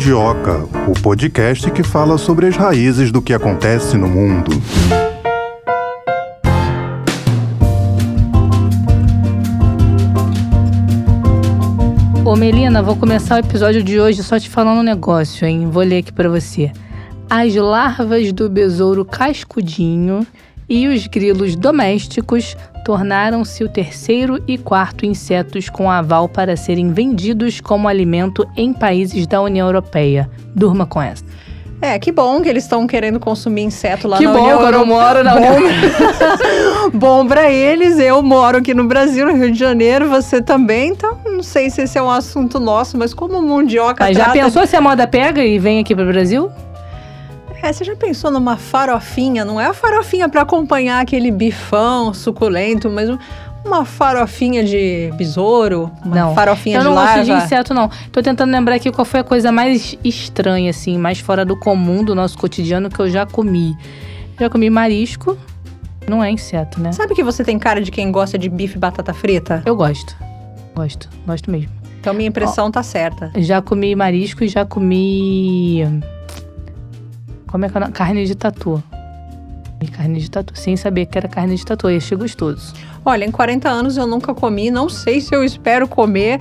Mundioca, o podcast que fala sobre as raízes do que acontece no mundo. Ô Melina, vou começar o episódio de hoje só te falando um negócio, hein? Vou ler aqui para você. As larvas do besouro cascudinho e os grilos domésticos tornaram-se o terceiro e quarto insetos com aval para serem vendidos como alimento em países da União Europeia. Durma com essa. É, que bom que eles estão querendo consumir inseto lá que na bom, União eu não moro na União Bom pra eles, eu moro aqui no Brasil, no Rio de Janeiro, você também, então não sei se esse é um assunto nosso, mas como o Mundioca mas trata... já pensou se a moda pega e vem aqui pro Brasil? É, você já pensou numa farofinha? Não é a farofinha para acompanhar aquele bifão suculento, mas uma farofinha de besouro, uma não, farofinha de larva. Eu não gosto de inseto, não. Tô tentando lembrar aqui qual foi a coisa mais estranha, assim, mais fora do comum do nosso cotidiano que eu já comi. Já comi marisco, não é inseto, né? Sabe que você tem cara de quem gosta de bife e batata frita? Eu gosto. Gosto, gosto mesmo. Então minha impressão Ó, tá certa. Já comi marisco e já comi como é que é? Carne de tatu. Carne de tatu, sem saber que era carne de tatu. E achei gostoso. Olha, em 40 anos eu nunca comi, não sei se eu espero comer.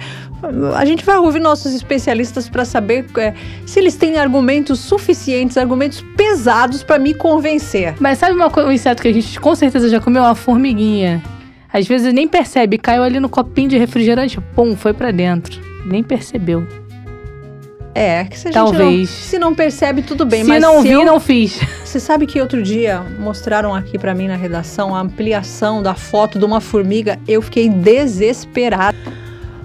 A gente vai ouvir nossos especialistas para saber é, se eles têm argumentos suficientes, argumentos pesados para me convencer. Mas sabe uma, um inseto que a gente com certeza já comeu? Uma formiguinha. Às vezes nem percebe, caiu ali no copinho de refrigerante, pum, foi para dentro. Nem percebeu. É, que se a Talvez. Não, se não percebe, tudo bem. Se mas não se vi, eu, não fiz. Você sabe que outro dia mostraram aqui para mim na redação a ampliação da foto de uma formiga. Eu fiquei desesperada.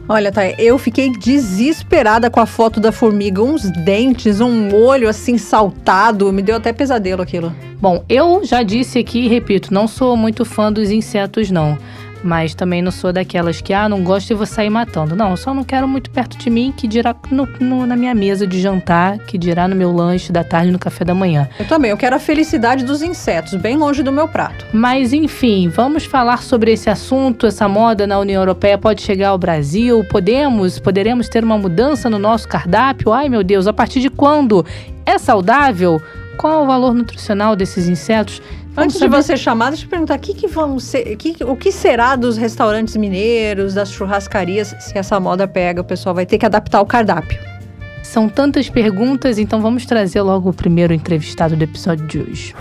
Olha, tá, eu fiquei desesperada com a foto da formiga. Uns dentes, um olho assim saltado. Me deu até pesadelo aquilo. Bom, eu já disse aqui e repito, não sou muito fã dos insetos, não. Mas também não sou daquelas que, ah, não gosto e vou sair matando. Não, eu só não quero muito perto de mim, que dirá no, no, na minha mesa de jantar, que dirá no meu lanche da tarde, no café da manhã. Eu também, eu quero a felicidade dos insetos, bem longe do meu prato. Mas enfim, vamos falar sobre esse assunto, essa moda na União Europeia pode chegar ao Brasil? Podemos, poderemos ter uma mudança no nosso cardápio? Ai meu Deus, a partir de quando? É saudável? Qual o valor nutricional desses insetos? Antes de você chamar, deixa eu perguntar: que que vão ser, que, o que será dos restaurantes mineiros, das churrascarias, se essa moda pega? O pessoal vai ter que adaptar o cardápio. São tantas perguntas, então vamos trazer logo o primeiro entrevistado do episódio de hoje.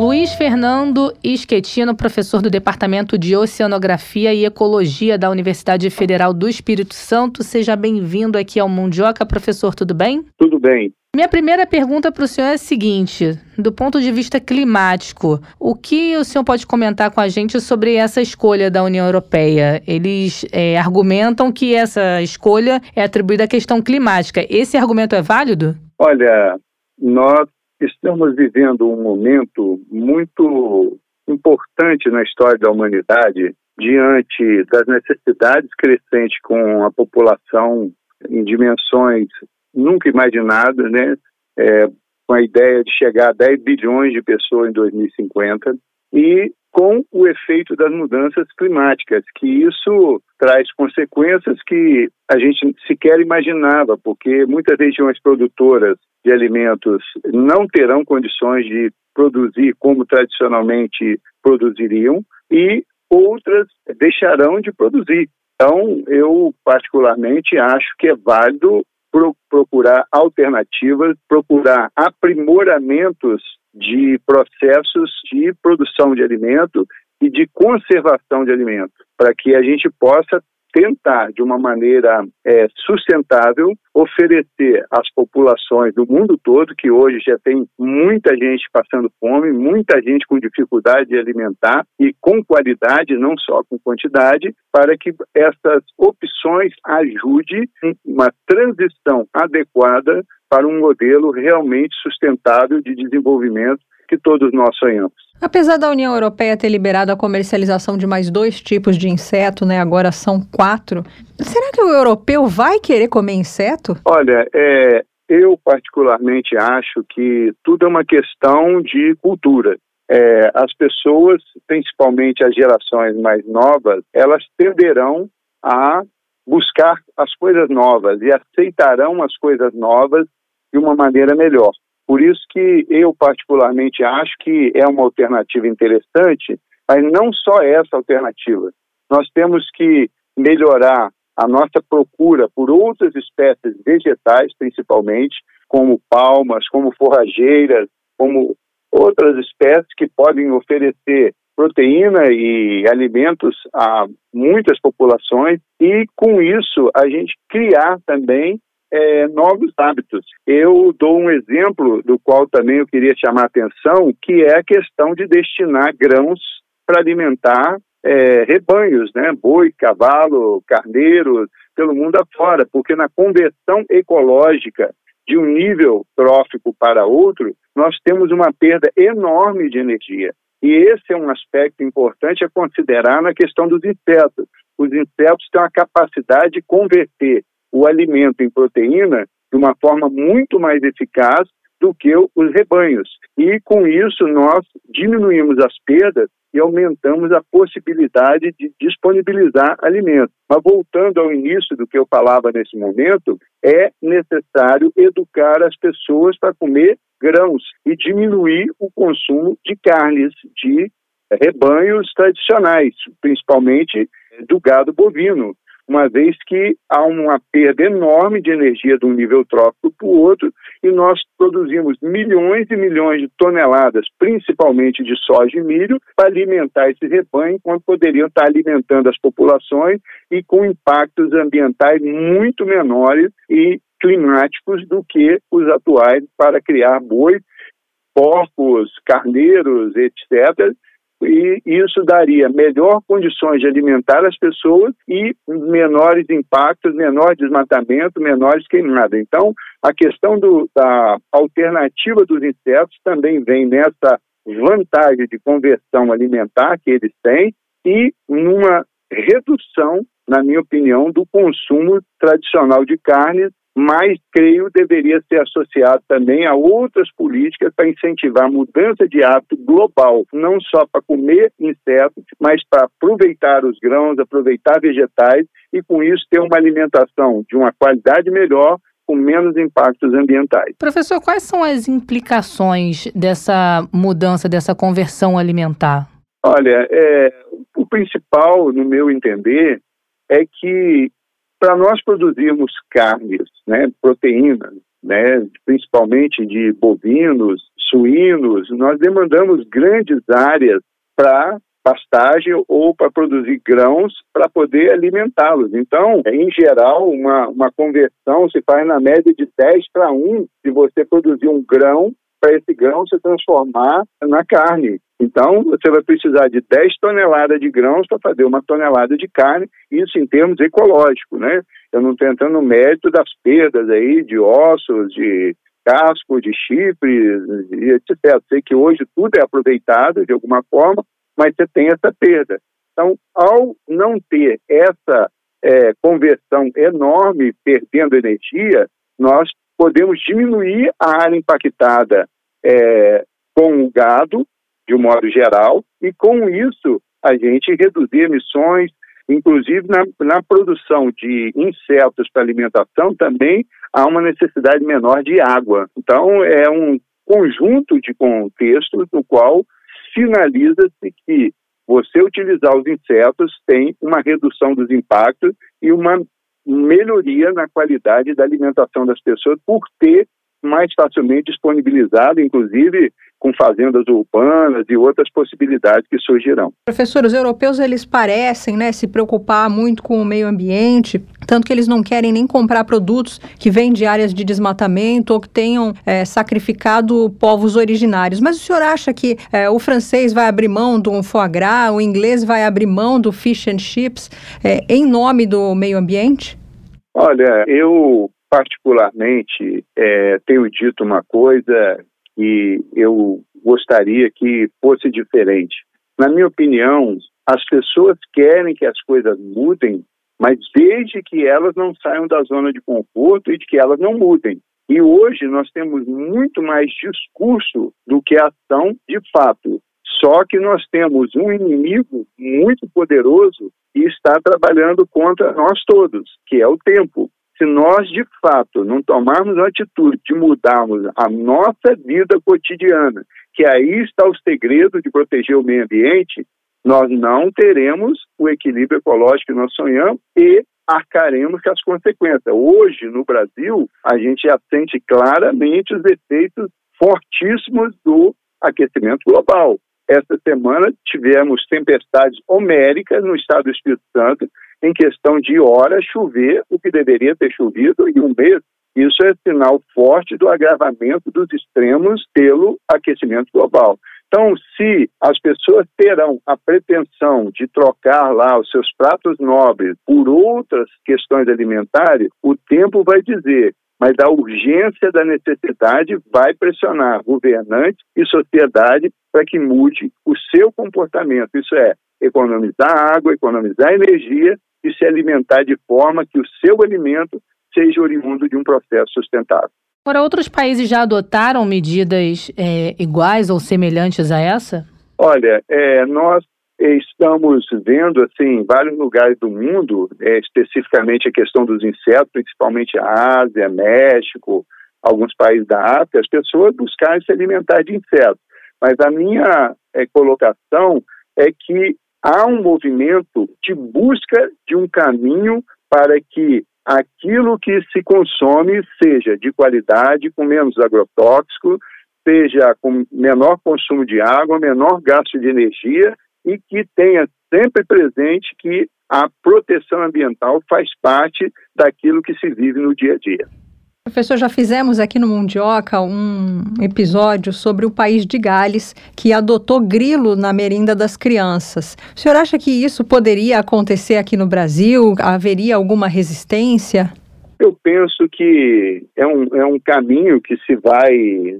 Luiz Fernando Esquetino, professor do Departamento de Oceanografia e Ecologia da Universidade Federal do Espírito Santo. Seja bem-vindo aqui ao Mundioca, professor, tudo bem? Tudo bem. Minha primeira pergunta para o senhor é a seguinte: do ponto de vista climático, o que o senhor pode comentar com a gente sobre essa escolha da União Europeia? Eles é, argumentam que essa escolha é atribuída à questão climática. Esse argumento é válido? Olha, nós estamos vivendo um momento muito importante na história da humanidade diante das necessidades crescentes com a população em dimensões nunca imaginadas, né? É, com a ideia de chegar a 10 bilhões de pessoas em 2050 e com o efeito das mudanças climáticas, que isso traz consequências que a gente sequer imaginava, porque muitas regiões produtoras de alimentos não terão condições de produzir como tradicionalmente produziriam e outras deixarão de produzir. Então, eu particularmente acho que é válido pro procurar alternativas, procurar aprimoramentos de processos de produção de alimento e de conservação de alimento, para que a gente possa tentar, de uma maneira é, sustentável, oferecer às populações do mundo todo, que hoje já tem muita gente passando fome, muita gente com dificuldade de alimentar e com qualidade, não só com quantidade, para que essas opções ajudem uma transição adequada para um modelo realmente sustentável de desenvolvimento que todos nós sonhamos. Apesar da União Europeia ter liberado a comercialização de mais dois tipos de inseto, né, agora são quatro, será que o europeu vai querer comer inseto? Olha, é, eu particularmente acho que tudo é uma questão de cultura. É, as pessoas, principalmente as gerações mais novas, elas tenderão a buscar as coisas novas e aceitarão as coisas novas de uma maneira melhor. Por isso que eu particularmente acho que é uma alternativa interessante, mas não só essa alternativa. Nós temos que melhorar a nossa procura por outras espécies vegetais, principalmente, como palmas, como forrageiras, como outras espécies que podem oferecer proteína e alimentos a muitas populações e com isso a gente criar também é, novos hábitos. Eu dou um exemplo do qual também eu queria chamar a atenção, que é a questão de destinar grãos para alimentar é, rebanhos, né? boi, cavalo, carneiro, pelo mundo afora, porque na conversão ecológica de um nível trófico para outro, nós temos uma perda enorme de energia. E esse é um aspecto importante a considerar na questão dos insetos. Os insetos têm a capacidade de converter o alimento em proteína de uma forma muito mais eficaz do que os rebanhos. E com isso nós diminuímos as perdas e aumentamos a possibilidade de disponibilizar alimentos. Mas voltando ao início do que eu falava nesse momento, é necessário educar as pessoas para comer grãos e diminuir o consumo de carnes de rebanhos tradicionais, principalmente do gado bovino uma vez que há uma perda enorme de energia de um nível trópico para o outro e nós produzimos milhões e milhões de toneladas, principalmente de soja e milho, para alimentar esse rebanho, quando poderiam estar alimentando as populações e com impactos ambientais muito menores e climáticos do que os atuais para criar boi, porcos, carneiros, etc., e isso daria melhor condições de alimentar as pessoas e menores impactos, menor desmatamento, menores queimadas. Então, a questão do, da alternativa dos insetos também vem nessa vantagem de conversão alimentar que eles têm e numa redução, na minha opinião, do consumo tradicional de carne mas creio deveria ser associado também a outras políticas para incentivar a mudança de hábito global, não só para comer insetos, mas para aproveitar os grãos, aproveitar vegetais e com isso ter uma alimentação de uma qualidade melhor com menos impactos ambientais. Professor, quais são as implicações dessa mudança, dessa conversão alimentar? Olha, é, o principal, no meu entender, é que para nós produzirmos carnes, né, proteínas, né, principalmente de bovinos, suínos, nós demandamos grandes áreas para pastagem ou para produzir grãos para poder alimentá-los. Então, em geral, uma, uma conversão se faz na média de 10 para 1 se você produzir um grão para esse grão se transformar na carne. Então, você vai precisar de 10 toneladas de grãos para fazer uma tonelada de carne, isso em termos ecológicos, né? Eu não estou entrando no mérito das perdas aí de ossos, de casco, de chifres, etc. Sei que hoje tudo é aproveitado de alguma forma, mas você tem essa perda. Então, ao não ter essa é, conversão enorme, perdendo energia, nós podemos diminuir a área impactada é, com o gado, de um modo geral, e com isso a gente reduzir emissões, inclusive na, na produção de insetos para alimentação também há uma necessidade menor de água. Então é um conjunto de contextos no qual sinaliza-se que você utilizar os insetos tem uma redução dos impactos e uma melhoria na qualidade da alimentação das pessoas por ter mais facilmente disponibilizado, inclusive com fazendas urbanas e outras possibilidades que surgirão. Professor, os europeus eles parecem né, se preocupar muito com o meio ambiente, tanto que eles não querem nem comprar produtos que vêm de áreas de desmatamento ou que tenham é, sacrificado povos originários. Mas o senhor acha que é, o francês vai abrir mão do foie gras, o inglês vai abrir mão do fish and chips é, em nome do meio ambiente? Olha, eu particularmente é, tenho dito uma coisa que eu gostaria que fosse diferente. Na minha opinião, as pessoas querem que as coisas mudem, mas desde que elas não saiam da zona de conforto e de que elas não mudem. E hoje nós temos muito mais discurso do que ação de fato. Só que nós temos um inimigo muito poderoso que está trabalhando contra nós todos, que é o tempo. Se nós, de fato, não tomarmos a atitude de mudarmos a nossa vida cotidiana, que aí está o segredo de proteger o meio ambiente, nós não teremos o equilíbrio ecológico que nós sonhamos e arcaremos com as consequências. Hoje, no Brasil, a gente já sente claramente os efeitos fortíssimos do aquecimento global. Essa semana tivemos tempestades homéricas no estado do Espírito Santo, em questão de horas chover o que deveria ter chovido em um mês. Isso é sinal forte do agravamento dos extremos pelo aquecimento global. Então, se as pessoas terão a pretensão de trocar lá os seus pratos nobres por outras questões alimentares, o tempo vai dizer mas a urgência da necessidade vai pressionar governantes e sociedade para que mude o seu comportamento. Isso é, economizar água, economizar energia e se alimentar de forma que o seu alimento seja oriundo de um processo sustentável. Agora, outros países já adotaram medidas é, iguais ou semelhantes a essa? Olha, é, nós estamos vendo assim em vários lugares do mundo, é, especificamente a questão dos insetos, principalmente a Ásia, México, alguns países da África, as pessoas buscarem se alimentar de insetos. Mas a minha é, colocação é que há um movimento de busca de um caminho para que aquilo que se consome seja de qualidade, com menos agrotóxico, seja com menor consumo de água, menor gasto de energia e que tenha sempre presente que a proteção ambiental faz parte daquilo que se vive no dia a dia. Professor, já fizemos aqui no Mundioca um episódio sobre o país de Gales, que adotou grilo na merenda das crianças. O senhor acha que isso poderia acontecer aqui no Brasil? Haveria alguma resistência? Eu penso que é um, é um caminho que se vai,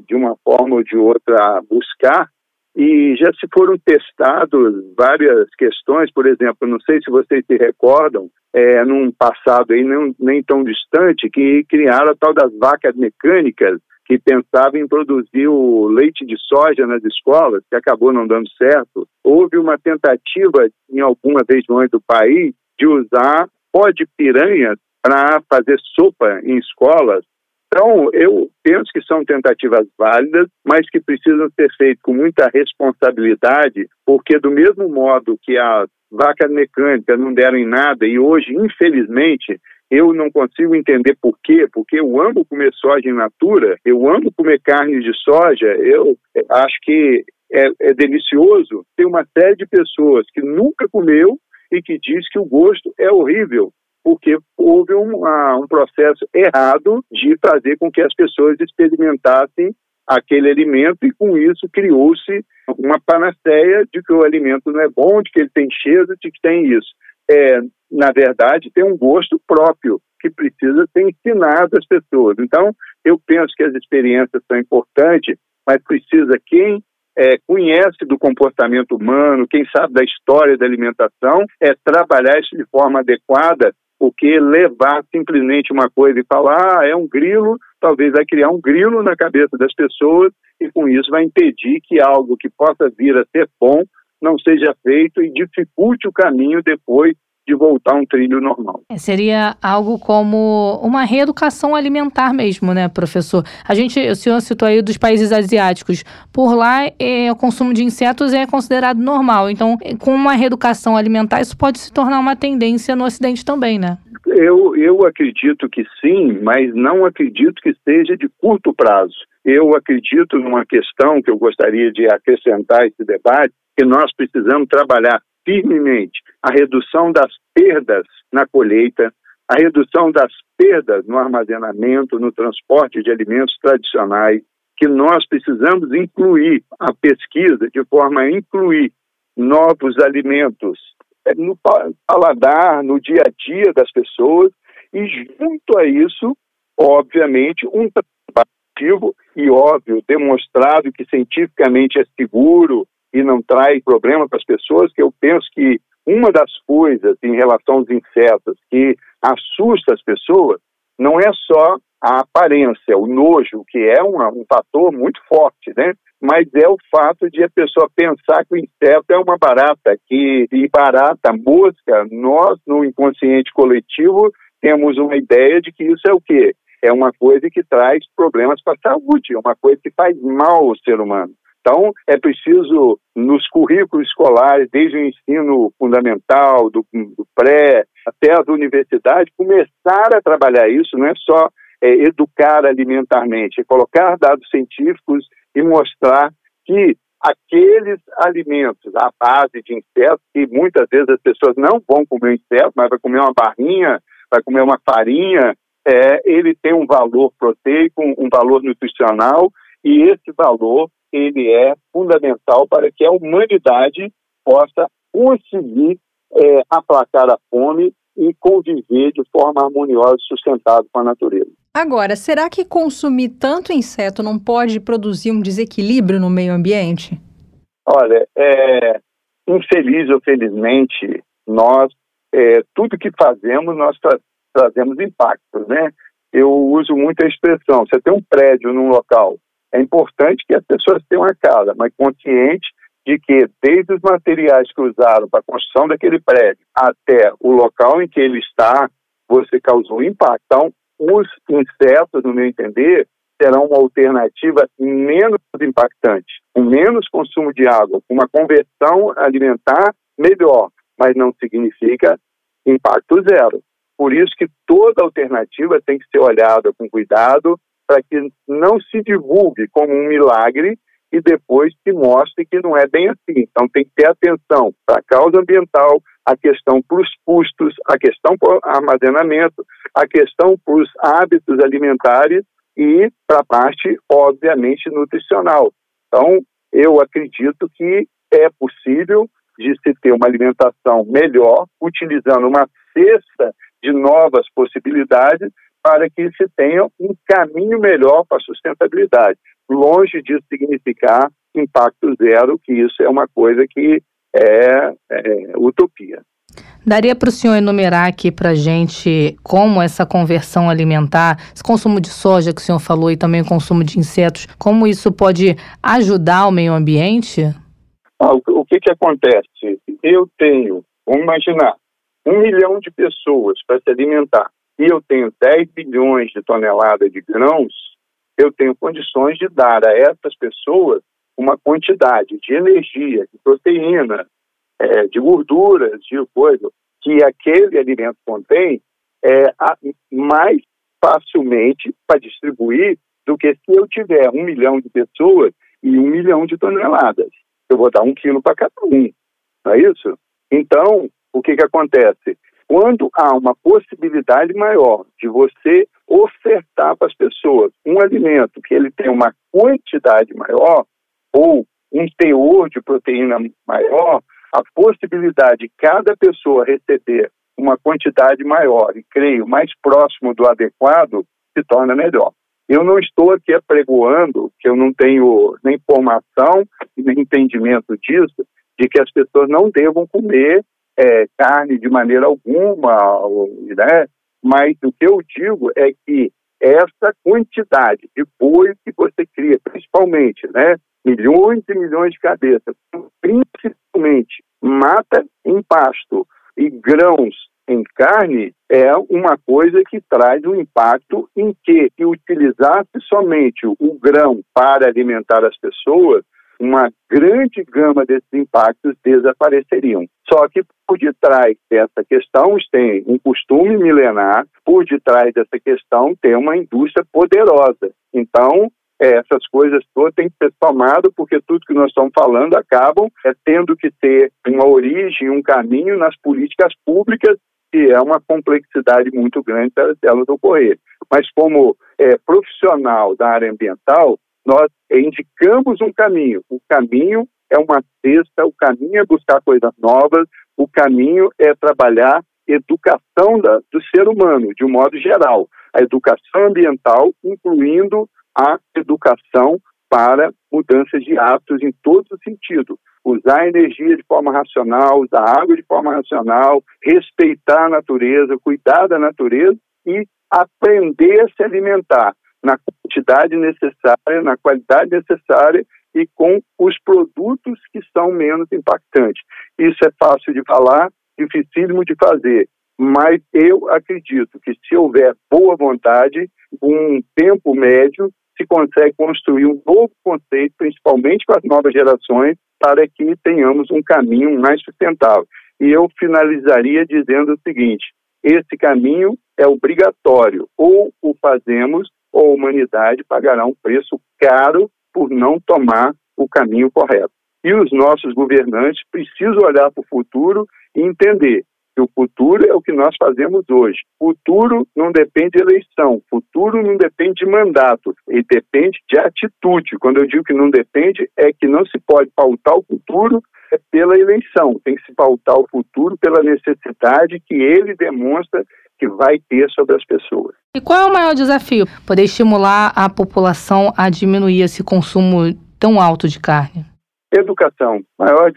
de uma forma ou de outra, buscar, e já se foram testados várias questões, por exemplo, não sei se vocês se recordam, é, num passado aí nem, nem tão distante, que criaram a tal das vacas mecânicas, que pensavam em produzir o leite de soja nas escolas, que acabou não dando certo. Houve uma tentativa, em algumas regiões do país, de usar pó de piranha para fazer sopa em escolas, então, eu penso que são tentativas válidas, mas que precisam ser feitas com muita responsabilidade, porque, do mesmo modo que as vacas mecânicas não deram em nada, e hoje, infelizmente, eu não consigo entender por quê, porque eu amo comer soja in natura, eu amo comer carne de soja, eu acho que é, é delicioso. Tem uma série de pessoas que nunca comeu e que diz que o gosto é horrível porque houve um, um processo errado de fazer com que as pessoas experimentassem aquele alimento e com isso criou-se uma panaceia de que o alimento não é bom, de que ele tem cheiro, de que tem isso. É, na verdade, tem um gosto próprio que precisa ser ensinado às pessoas. Então, eu penso que as experiências são importantes, mas precisa quem é, conhece do comportamento humano, quem sabe da história da alimentação, é trabalhar isso de forma adequada porque levar simplesmente uma coisa e falar, ah, é um grilo, talvez vai criar um grilo na cabeça das pessoas e com isso vai impedir que algo que possa vir a ser bom não seja feito e dificulte o caminho depois de voltar a um trilho normal. É, seria algo como uma reeducação alimentar mesmo, né, professor? A gente, o senhor citou aí dos países asiáticos. Por lá, é, o consumo de insetos é considerado normal. Então, com uma reeducação alimentar, isso pode se tornar uma tendência no Ocidente também, né? Eu, eu acredito que sim, mas não acredito que seja de curto prazo. Eu acredito numa questão que eu gostaria de acrescentar esse debate, que nós precisamos trabalhar firmemente a redução das perdas na colheita, a redução das perdas no armazenamento, no transporte de alimentos tradicionais, que nós precisamos incluir a pesquisa de forma a incluir novos alimentos é, no paladar, no dia a dia das pessoas, e junto a isso, obviamente, um ativo e óbvio, demonstrado que cientificamente é seguro e não traz problema para as pessoas, que eu penso que uma das coisas em relação aos insetos que assusta as pessoas não é só a aparência, o nojo, que é uma, um fator muito forte, né? Mas é o fato de a pessoa pensar que o inseto é uma barata, que e barata, mosca, nós no inconsciente coletivo temos uma ideia de que isso é o quê? É uma coisa que traz problemas para a saúde, é uma coisa que faz mal ao ser humano. Então, é preciso, nos currículos escolares, desde o ensino fundamental, do, do pré até as universidades, começar a trabalhar isso, não é só é, educar alimentarmente, é colocar dados científicos e mostrar que aqueles alimentos à base de insetos, que muitas vezes as pessoas não vão comer inseto, mas vai comer uma barrinha, vai comer uma farinha, é, ele tem um valor proteico, um valor nutricional, e esse valor ele é fundamental para que a humanidade possa conseguir é, aplacar a fome e conviver de forma harmoniosa e sustentável com a natureza. Agora, será que consumir tanto inseto não pode produzir um desequilíbrio no meio ambiente? Olha, é, infeliz ou felizmente, nós, é, tudo que fazemos, nós tra trazemos impactos, né? Eu uso muito a expressão, você tem um prédio num local, é importante que as pessoas tenham a casa, mas consciente de que, desde os materiais que usaram para a construção daquele prédio até o local em que ele está, você causou impacto. Então, os insetos, no meu entender, serão uma alternativa menos impactante, com menos consumo de água, com uma conversão alimentar melhor, mas não significa impacto zero. Por isso que toda alternativa tem que ser olhada com cuidado para que não se divulgue como um milagre e depois se mostre que não é bem assim. Então tem que ter atenção para a causa ambiental, a questão para os custos, a questão para armazenamento, a questão para os hábitos alimentares e para a parte, obviamente, nutricional. Então, eu acredito que é possível de se ter uma alimentação melhor, utilizando uma cesta de novas possibilidades para que se tenha um caminho melhor para a sustentabilidade. Longe disso significar impacto zero, que isso é uma coisa que é, é utopia. Daria para o senhor enumerar aqui para a gente como essa conversão alimentar, esse consumo de soja que o senhor falou e também o consumo de insetos, como isso pode ajudar o meio ambiente? Ah, o, o que, que acontece? Eu tenho, vamos imaginar, um milhão de pessoas para se alimentar e eu tenho 10 bilhões de toneladas de grãos, eu tenho condições de dar a essas pessoas uma quantidade de energia, de proteína, é, de gorduras, de coisa, que aquele alimento contém é, mais facilmente para distribuir do que se eu tiver um milhão de pessoas e um milhão de toneladas. Eu vou dar um quilo para cada um, não é isso? Então, o que, que acontece? Quando há uma possibilidade maior de você ofertar para as pessoas um alimento que ele tem uma quantidade maior ou um teor de proteína maior, a possibilidade de cada pessoa receber uma quantidade maior e, creio, mais próximo do adequado, se torna melhor. Eu não estou aqui apregoando, que eu não tenho nem formação nem entendimento disso, de que as pessoas não devam comer é, carne de maneira alguma, né? mas o que eu digo é que essa quantidade de boi que você cria, principalmente, né? milhões e milhões de cabeças, principalmente mata em pasto e grãos em carne, é uma coisa que traz um impacto em que, se utilizasse somente o grão para alimentar as pessoas, uma grande gama desses impactos desapareceriam. Só que por detrás dessa questão tem um costume milenar, por detrás dessa questão tem uma indústria poderosa. Então, essas coisas todas têm que ser tomadas, porque tudo que nós estamos falando acabam é, tendo que ter uma origem, um caminho nas políticas públicas, que é uma complexidade muito grande para elas ocorrer. Mas como é, profissional da área ambiental, nós indicamos um caminho. O caminho é uma cesta, o caminho é buscar coisas novas, o caminho é trabalhar educação da, do ser humano, de um modo geral. A educação ambiental, incluindo a educação para mudanças de hábitos em todos os sentidos. Usar a energia de forma racional, usar a água de forma racional, respeitar a natureza, cuidar da natureza e aprender a se alimentar na quantidade necessária, na qualidade necessária e com os produtos que são menos impactantes. Isso é fácil de falar, dificílimo de fazer, mas eu acredito que se houver boa vontade, um tempo médio, se consegue construir um novo conceito, principalmente com as novas gerações, para que tenhamos um caminho mais sustentável. E eu finalizaria dizendo o seguinte: esse caminho é obrigatório, ou o fazemos, ou a humanidade pagará um preço caro por não tomar o caminho correto. E os nossos governantes precisam olhar para o futuro e entender que o futuro é o que nós fazemos hoje. Futuro não depende de eleição, futuro não depende de mandato, ele depende de atitude. Quando eu digo que não depende, é que não se pode pautar o futuro pela eleição, tem que se pautar o futuro pela necessidade que ele demonstra que vai ter sobre as pessoas. E qual é o maior desafio? Poder estimular a população a diminuir esse consumo tão alto de carne? Educação. O maior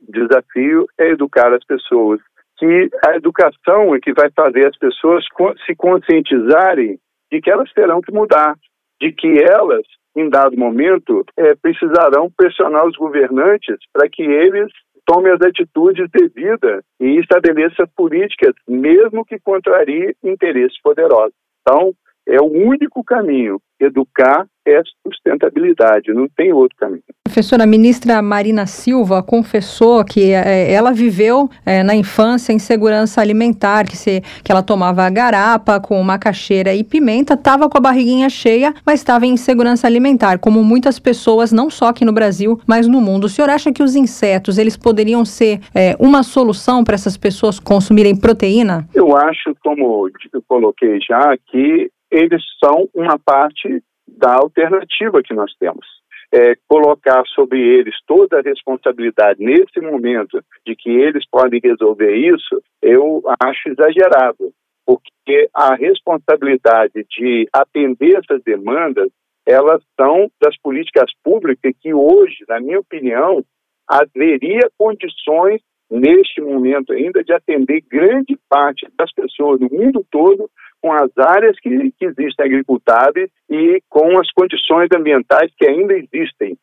desafio é educar as pessoas. Que a educação é que vai fazer as pessoas se conscientizarem de que elas terão que mudar, de que elas, em dado momento, é, precisarão pressionar os governantes para que eles tomem as atitudes devidas e estabeleça políticas, mesmo que contrarie interesses poderosos. Então, é o único caminho. Educar é sustentabilidade, não tem outro caminho. Professora, a ministra Marina Silva confessou que é, ela viveu é, na infância insegurança alimentar, que, se, que ela tomava garapa com macaxeira e pimenta, estava com a barriguinha cheia, mas estava em insegurança alimentar, como muitas pessoas, não só aqui no Brasil, mas no mundo. O senhor acha que os insetos, eles poderiam ser é, uma solução para essas pessoas consumirem proteína? Eu acho, como eu coloquei já, que eles são uma parte da alternativa que nós temos. É, colocar sobre eles toda a responsabilidade nesse momento de que eles podem resolver isso, eu acho exagerado, porque a responsabilidade de atender essas demandas, elas são das políticas públicas que hoje, na minha opinião, haveria condições neste momento ainda de atender grande parte das pessoas do mundo todo com as áreas que, que existem agricultáveis e com as condições ambientais que ainda existem.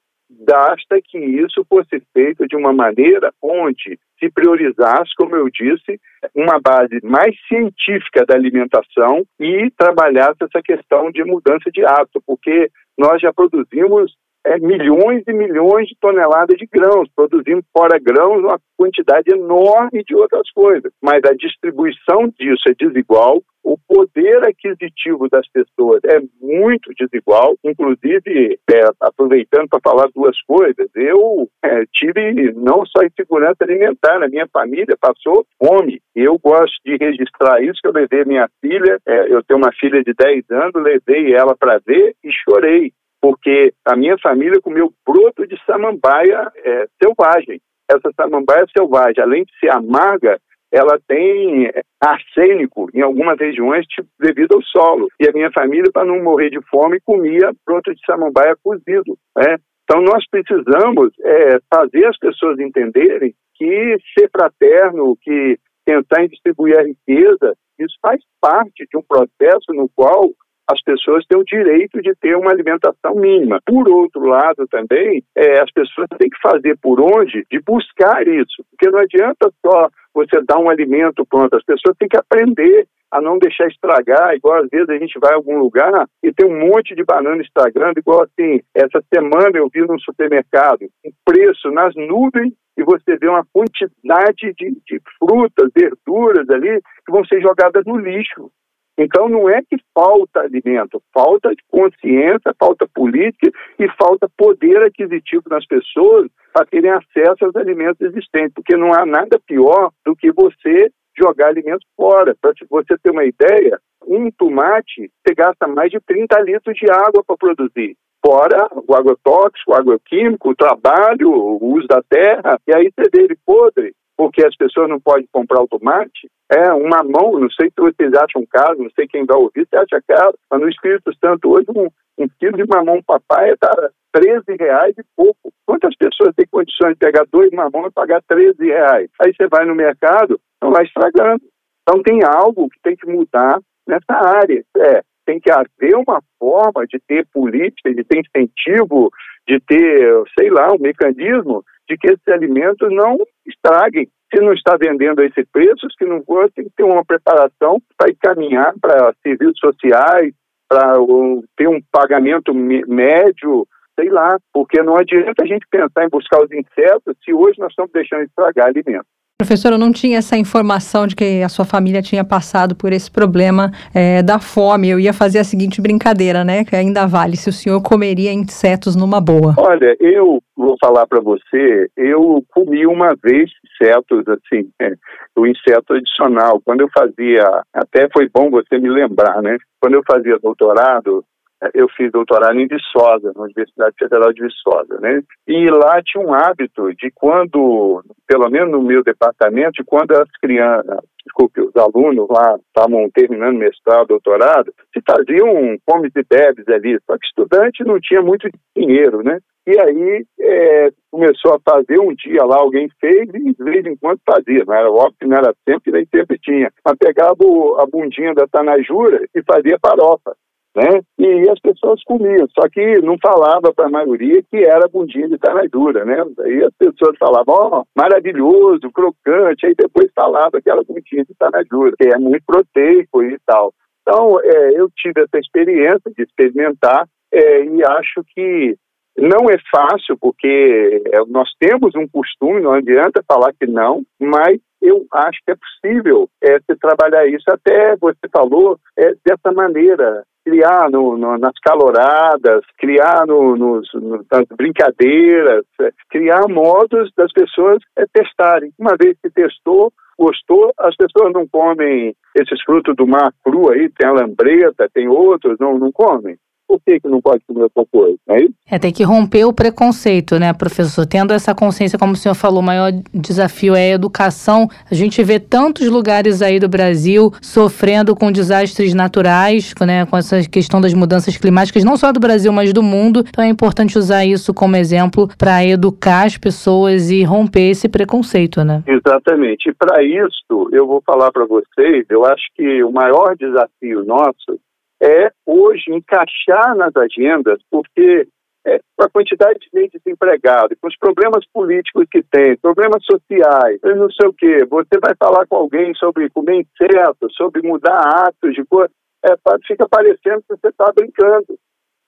Basta que isso fosse feito de uma maneira onde se priorizasse, como eu disse, uma base mais científica da alimentação e trabalhasse essa questão de mudança de hábito, porque nós já produzimos é, milhões e milhões de toneladas de grãos, produzindo fora grãos uma quantidade enorme de outras coisas. Mas a distribuição disso é desigual, o poder aquisitivo das pessoas é muito desigual. Inclusive, é, aproveitando para falar duas coisas, eu é, tive não só insegurança alimentar, na minha família passou fome. Eu gosto de registrar isso, que eu levei minha filha, é, eu tenho uma filha de 10 anos, levei ela para ver e chorei porque a minha família comeu broto de samambaia é, selvagem. Essa samambaia selvagem, além de ser amarga, ela tem arsênico em algumas regiões tipo, devido ao solo. E a minha família, para não morrer de fome, comia broto de samambaia cozido. Né? Então, nós precisamos é, fazer as pessoas entenderem que ser fraterno, que tentar distribuir a riqueza, isso faz parte de um processo no qual as pessoas têm o direito de ter uma alimentação mínima. Por outro lado, também, é, as pessoas têm que fazer por onde de buscar isso, porque não adianta só você dar um alimento pronto, as pessoas têm que aprender a não deixar estragar, igual às vezes a gente vai a algum lugar e tem um monte de banana estragando, igual assim, essa semana eu vi no supermercado um preço nas nuvens e você vê uma quantidade de, de frutas, verduras ali que vão ser jogadas no lixo. Então não é que falta alimento, falta consciência, falta política e falta poder aquisitivo nas pessoas para terem acesso aos alimentos existentes, porque não há nada pior do que você jogar alimentos fora. Para você ter uma ideia, um tomate você gasta mais de 30 litros de água para produzir. Fora o agrotóxico, o agroquímico, o trabalho, o uso da terra, e aí você vê ele podre, porque as pessoas não podem comprar o tomate, é um mamão, não sei se vocês acham caro, não sei quem vai ouvir, você acha caro, mas no Espírito Santo hoje um, um quilo de mamão papai está 13 reais e pouco. Quantas pessoas têm condições de pegar dois mamões e pagar 13 reais? Aí você vai no mercado, não vai estragando. Então tem algo que tem que mudar nessa área. É, tem que haver uma forma de ter política, de ter incentivo, de ter, sei lá, um mecanismo de que esses alimentos não estraguem. Se não está vendendo a esse preço, que não for, tem que ter uma preparação para encaminhar para serviços sociais, para ter um pagamento médio, sei lá, porque não adianta a gente pensar em buscar os insetos se hoje nós estamos deixando estragar alimentos. Professor, eu não tinha essa informação de que a sua família tinha passado por esse problema é, da fome. Eu ia fazer a seguinte brincadeira, né? Que ainda vale, se o senhor comeria insetos numa boa. Olha, eu vou falar para você, eu comi uma vez insetos, assim, é, o inseto adicional. Quando eu fazia, até foi bom você me lembrar, né? Quando eu fazia doutorado, eu fiz doutorado em Viçosa, na Universidade Federal de Viçosa, né? E lá tinha um hábito de quando, pelo menos no meu departamento, de quando as crianças, desculpe, os alunos lá estavam terminando mestrado, doutorado, se faziam comes e bebes ali, só que estudante não tinha muito dinheiro, né? E aí é, começou a fazer um dia lá, alguém fez e de vez em quando fazia. Não era óbvio que não era sempre, nem sempre tinha. Mas pegava a bundinha da Tanajura e fazia farofa né? E as pessoas comiam, só que não falava para a maioria que era bundinha de carne né? Aí as pessoas falavam, ó, oh, maravilhoso, crocante, aí depois falava que era bundinha de carne que é muito proteico e tal. Então, é, eu tive essa experiência de experimentar é, e acho que não é fácil, porque é, nós temos um costume, não adianta falar que não, mas eu acho que é possível é, se trabalhar isso. Até você falou é, dessa maneira, criar no, no, nas caloradas, criar no, nos, nas brincadeiras, é, criar modos das pessoas é, testarem. Uma vez que testou, gostou, as pessoas não comem esses frutos do mar cru aí, tem a lambreta, tem outros, não, não comem por que, que não pode comer outra coisa? É, isso? é, tem que romper o preconceito, né, professor? Tendo essa consciência, como o senhor falou, o maior desafio é a educação. A gente vê tantos lugares aí do Brasil sofrendo com desastres naturais, né, com essa questão das mudanças climáticas, não só do Brasil, mas do mundo. Então é importante usar isso como exemplo para educar as pessoas e romper esse preconceito, né? Exatamente. E para isso, eu vou falar para vocês, eu acho que o maior desafio nosso é hoje encaixar nas agendas, porque é, com a quantidade de desempregados, com os problemas políticos que tem, problemas sociais, não sei o quê, você vai falar com alguém sobre comer inseto, sobre mudar hábitos de cor, é, fica parecendo que você está brincando.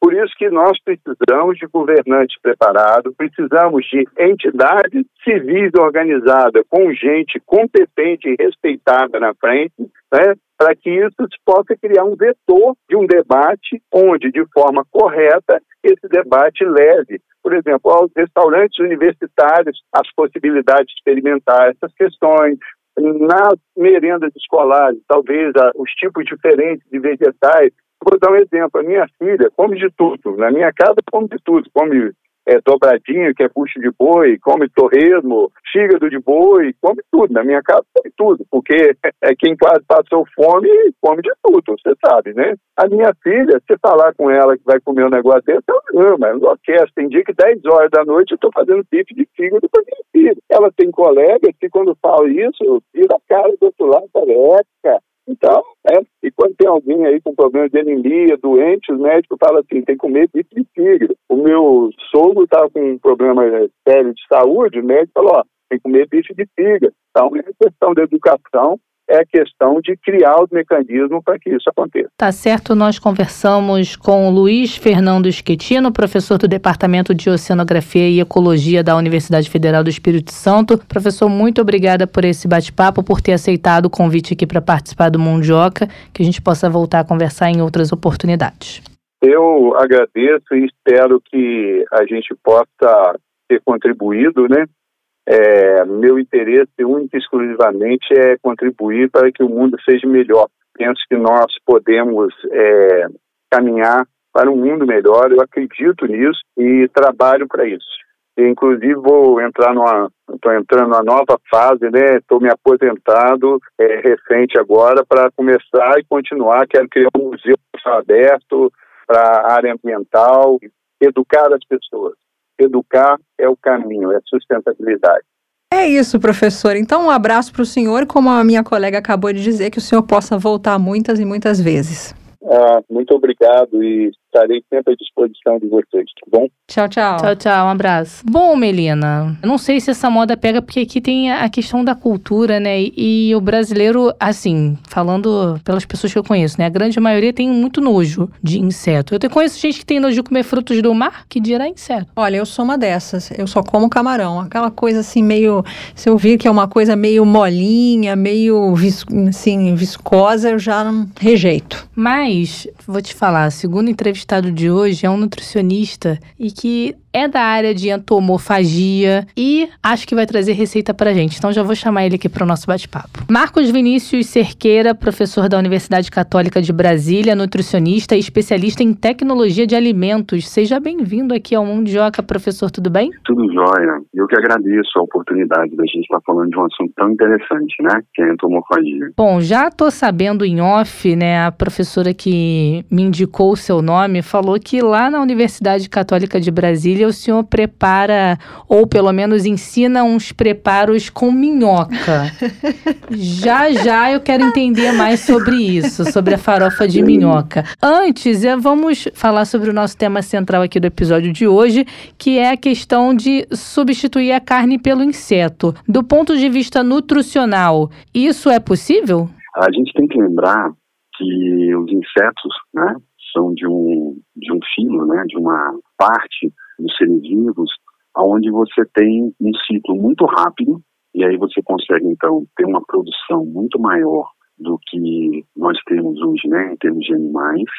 Por isso que nós precisamos de governantes preparados, precisamos de entidades civis organizadas, com gente competente e respeitada na frente, né, para que isso possa criar um vetor de um debate onde, de forma correta, esse debate leve, por exemplo, aos restaurantes universitários as possibilidades de experimentar essas questões, nas merendas escolares, talvez os tipos diferentes de vegetais, Vou dar um exemplo. A minha filha come de tudo. Na minha casa, come de tudo. Come é, dobradinho, que é bucho de boi, come torresmo, fígado de boi, come tudo. Na minha casa come tudo, porque é quem quase passou fome come de tudo, você sabe, né? A minha filha, se falar com ela que vai comer um negócio desse, ela ama, ela enlouquece. Tem dia que 10 horas da noite eu estou fazendo bife de fígado para minha filha. Ela tem colegas que quando fala isso, vira a cara do outro lado, época. Então, é, e quando tem alguém aí com problema de anemia, doente, os médicos falam assim, tem que comer bife de fígado. O meu sogro estava com um problema sério de saúde, o médico falou, ó, tem que comer bife de fígado. Então, é questão da educação é a questão de criar os mecanismos para que isso aconteça. Tá certo, nós conversamos com Luiz Fernando Schettino, professor do Departamento de Oceanografia e Ecologia da Universidade Federal do Espírito Santo. Professor, muito obrigada por esse bate-papo, por ter aceitado o convite aqui para participar do Mundioca, que a gente possa voltar a conversar em outras oportunidades. Eu agradeço e espero que a gente possa ter contribuído, né, é, meu interesse único e exclusivamente é contribuir para que o mundo seja melhor. Penso que nós podemos é, caminhar para um mundo melhor, eu acredito nisso e trabalho para isso. Inclusive vou entrar numa, estou entrando numa nova fase, né? Estou me aposentado é, recente agora para começar e continuar. Quero criar um museu aberto para a área ambiental, educar as pessoas educar é o caminho, é sustentabilidade. É isso, professor. Então, um abraço para o senhor, como a minha colega acabou de dizer, que o senhor possa voltar muitas e muitas vezes. Ah, muito obrigado e estarei sempre à disposição de vocês, tá bom? Tchau, tchau. Tchau, tchau, um abraço. Bom, Melina, eu não sei se essa moda pega, porque aqui tem a questão da cultura, né? E, e o brasileiro, assim, falando pelas pessoas que eu conheço, né? A grande maioria tem muito nojo de inseto. Eu te conheço gente que tem nojo de comer frutos do mar, que dirá inseto. Olha, eu sou uma dessas. Eu só como camarão. Aquela coisa assim, meio. Se eu vir que é uma coisa meio molinha, meio vis, assim, viscosa, eu já não rejeito. Mas, vou te falar, segundo o entrevistado de hoje é um nutricionista e que é da área de entomofagia e acho que vai trazer receita pra gente. Então já vou chamar ele aqui para o nosso bate-papo. Marcos Vinícius Cerqueira, professor da Universidade Católica de Brasília, nutricionista e especialista em tecnologia de alimentos. Seja bem-vindo aqui ao Mundioca, professor, tudo bem? Tudo jóia. Eu que agradeço a oportunidade da gente estar falando de um assunto tão interessante, né? Que é a entomofagia. Bom, já tô sabendo em off, né? A professora que me indicou o seu nome falou que lá na Universidade Católica de Brasília o senhor prepara, ou pelo menos ensina uns preparos com minhoca. já já eu quero entender mais sobre isso, sobre a farofa de minhoca. Antes, é, vamos falar sobre o nosso tema central aqui do episódio de hoje, que é a questão de substituir a carne pelo inseto. Do ponto de vista nutricional, isso é possível? A gente tem que lembrar que os insetos, né, são de um, de um filo, né, de uma parte dos seres vivos, onde você tem um ciclo muito rápido, e aí você consegue, então, ter uma produção muito maior do que nós temos hoje, né, em termos de animais.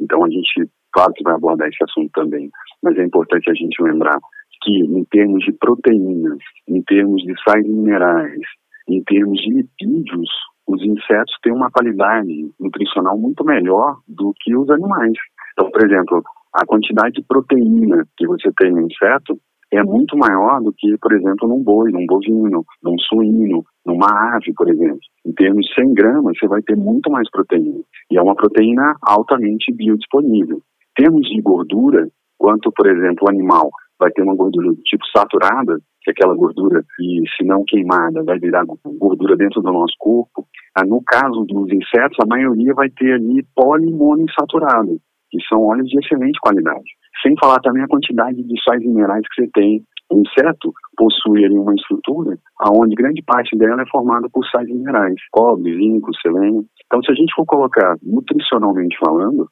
Então, a gente, claro que vai abordar esse assunto também, mas é importante a gente lembrar que, em termos de proteínas, em termos de sais minerais, em termos de lipídios, os insetos têm uma qualidade nutricional muito melhor do que os animais. Então, por exemplo, a quantidade de proteína que você tem no inseto é muito maior do que, por exemplo, num boi, num bovino, num suíno, numa ave, por exemplo. Em termos de 100 gramas, você vai ter muito mais proteína. E é uma proteína altamente biodisponível. Em termos de gordura, quanto, por exemplo, o animal vai ter uma gordura do tipo saturada, que é aquela gordura que, se não queimada, vai virar gordura dentro do nosso corpo. Ah, no caso dos insetos, a maioria vai ter ali polimonoinsaturado, que são óleos de excelente qualidade. Sem falar também a quantidade de sais minerais que você tem. O inseto possui ali uma estrutura onde grande parte dela é formada por sais minerais, cobre, zinco, selênio. Então, se a gente for colocar nutricionalmente falando,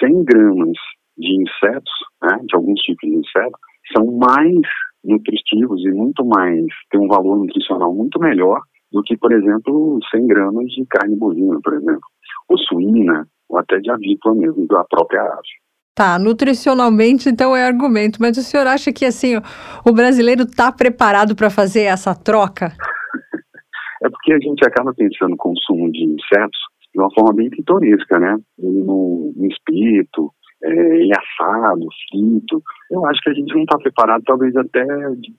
100 gramas de insetos, né, de alguns tipos de insetos, são mais nutritivos e muito mais, tem um valor nutricional muito melhor do que, por exemplo, 100 gramas de carne bovina, por exemplo, ou suína, ou até de avícola mesmo, da própria ave. Tá, nutricionalmente então é argumento, mas o senhor acha que assim o brasileiro está preparado para fazer essa troca? é porque a gente acaba pensando no consumo de insetos de uma forma bem pitoresca, né? No, no espírito, é, assado, frito. Eu acho que a gente não está preparado, talvez até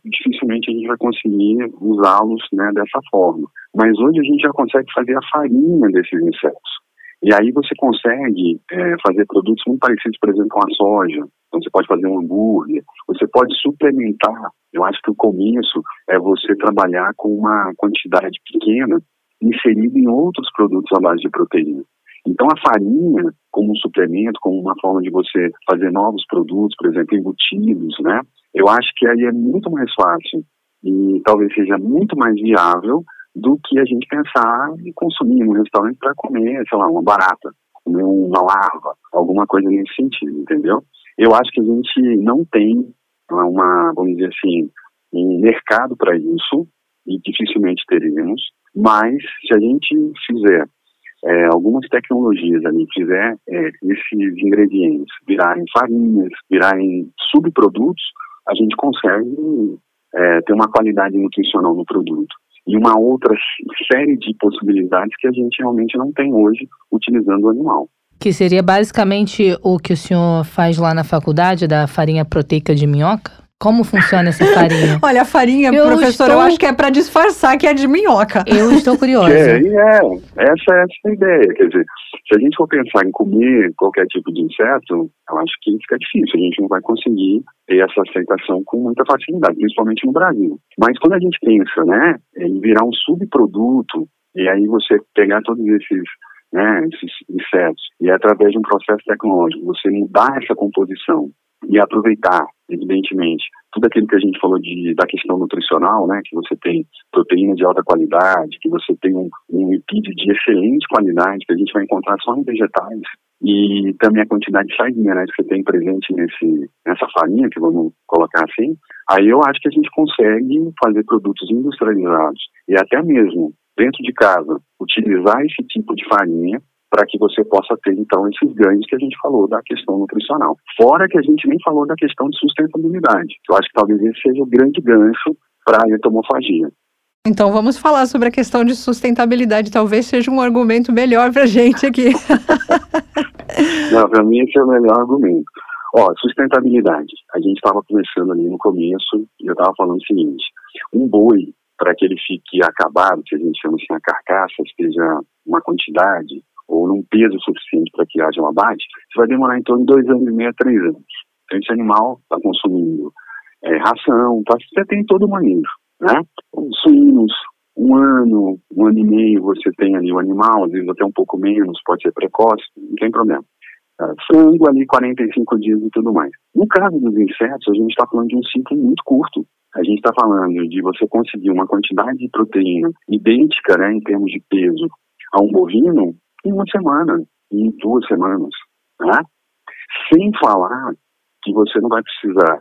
dificilmente a gente vai conseguir usá-los né, dessa forma. Mas hoje a gente já consegue fazer a farinha desses insetos. E aí você consegue é, fazer produtos muito parecidos, por exemplo, com a soja. Então você pode fazer um hambúrguer, você pode suplementar. Eu acho que o começo é você trabalhar com uma quantidade pequena inserida em outros produtos à base de proteína. Então a farinha, como um suplemento, como uma forma de você fazer novos produtos, por exemplo, embutidos, né? Eu acho que aí é muito mais fácil e talvez seja muito mais viável do que a gente pensar em consumir no restaurante para comer, sei lá, uma barata, comer uma larva, alguma coisa nesse sentido, entendeu? Eu acho que a gente não tem uma, vamos dizer assim, um mercado para isso e dificilmente teremos, mas se a gente fizer é, algumas tecnologias ali, fizer é, esses ingredientes virarem farinhas, virarem subprodutos, a gente consegue é, ter uma qualidade nutricional no produto e uma outra série de possibilidades que a gente realmente não tem hoje utilizando o animal. Que seria basicamente o que o senhor faz lá na faculdade da farinha proteica de minhoca? Como funciona essa farinha? Olha, a farinha, Eu professor, estou- eu acho que é para disfarçar que é de minhoca. Eu estou curiosa. É, e é, essa é essa a ideia. Quer dizer, se a gente for pensar em comer qualquer tipo de inseto, eu acho que fica difícil. A gente não vai conseguir ter essa aceitação com muita facilidade, principalmente no Brasil. Mas quando a gente pensa, né, em virar um subproduto, e aí você pegar todos esses, né, esses insetos, e através de um processo tecnológico, você mudar essa composição e aproveitar, evidentemente, tudo aquilo que a gente falou de, da questão nutricional, né, que você tem proteína de alta qualidade, que você tem um, um lipídio de excelente qualidade, que a gente vai encontrar só em vegetais, e também a quantidade de sais minerais que você tem presente nesse, nessa farinha, que vamos colocar assim, aí eu acho que a gente consegue fazer produtos industrializados e até mesmo dentro de casa utilizar esse tipo de farinha para que você possa ter então esses ganhos que a gente falou da questão nutricional. Fora que a gente nem falou da questão de sustentabilidade, que eu acho que talvez esse seja o grande gancho para a entomofagia. Então vamos falar sobre a questão de sustentabilidade. Talvez seja um argumento melhor pra gente aqui. Não, para mim esse é o melhor argumento. Ó, sustentabilidade. A gente estava conversando ali no começo e eu estava falando o seguinte: um boi, para que ele fique acabado, que a gente chama assim a carcaça, esteja uma quantidade ou num peso suficiente para que haja um abate, isso vai demorar em torno de dois anos e meio a três anos. Então esse animal está consumindo é, ração, tá, você tem todo o manejo, né? Os suínos, um ano, um ano e meio você tem ali o animal, às vezes até um pouco menos, pode ser precoce, não tem problema. Ah, frango ali 45 dias e tudo mais. No caso dos insetos, a gente está falando de um ciclo muito curto. A gente está falando de você conseguir uma quantidade de proteína idêntica, né, em termos de peso, a um bovino em uma semana, em duas semanas, né? Sem falar que você não vai precisar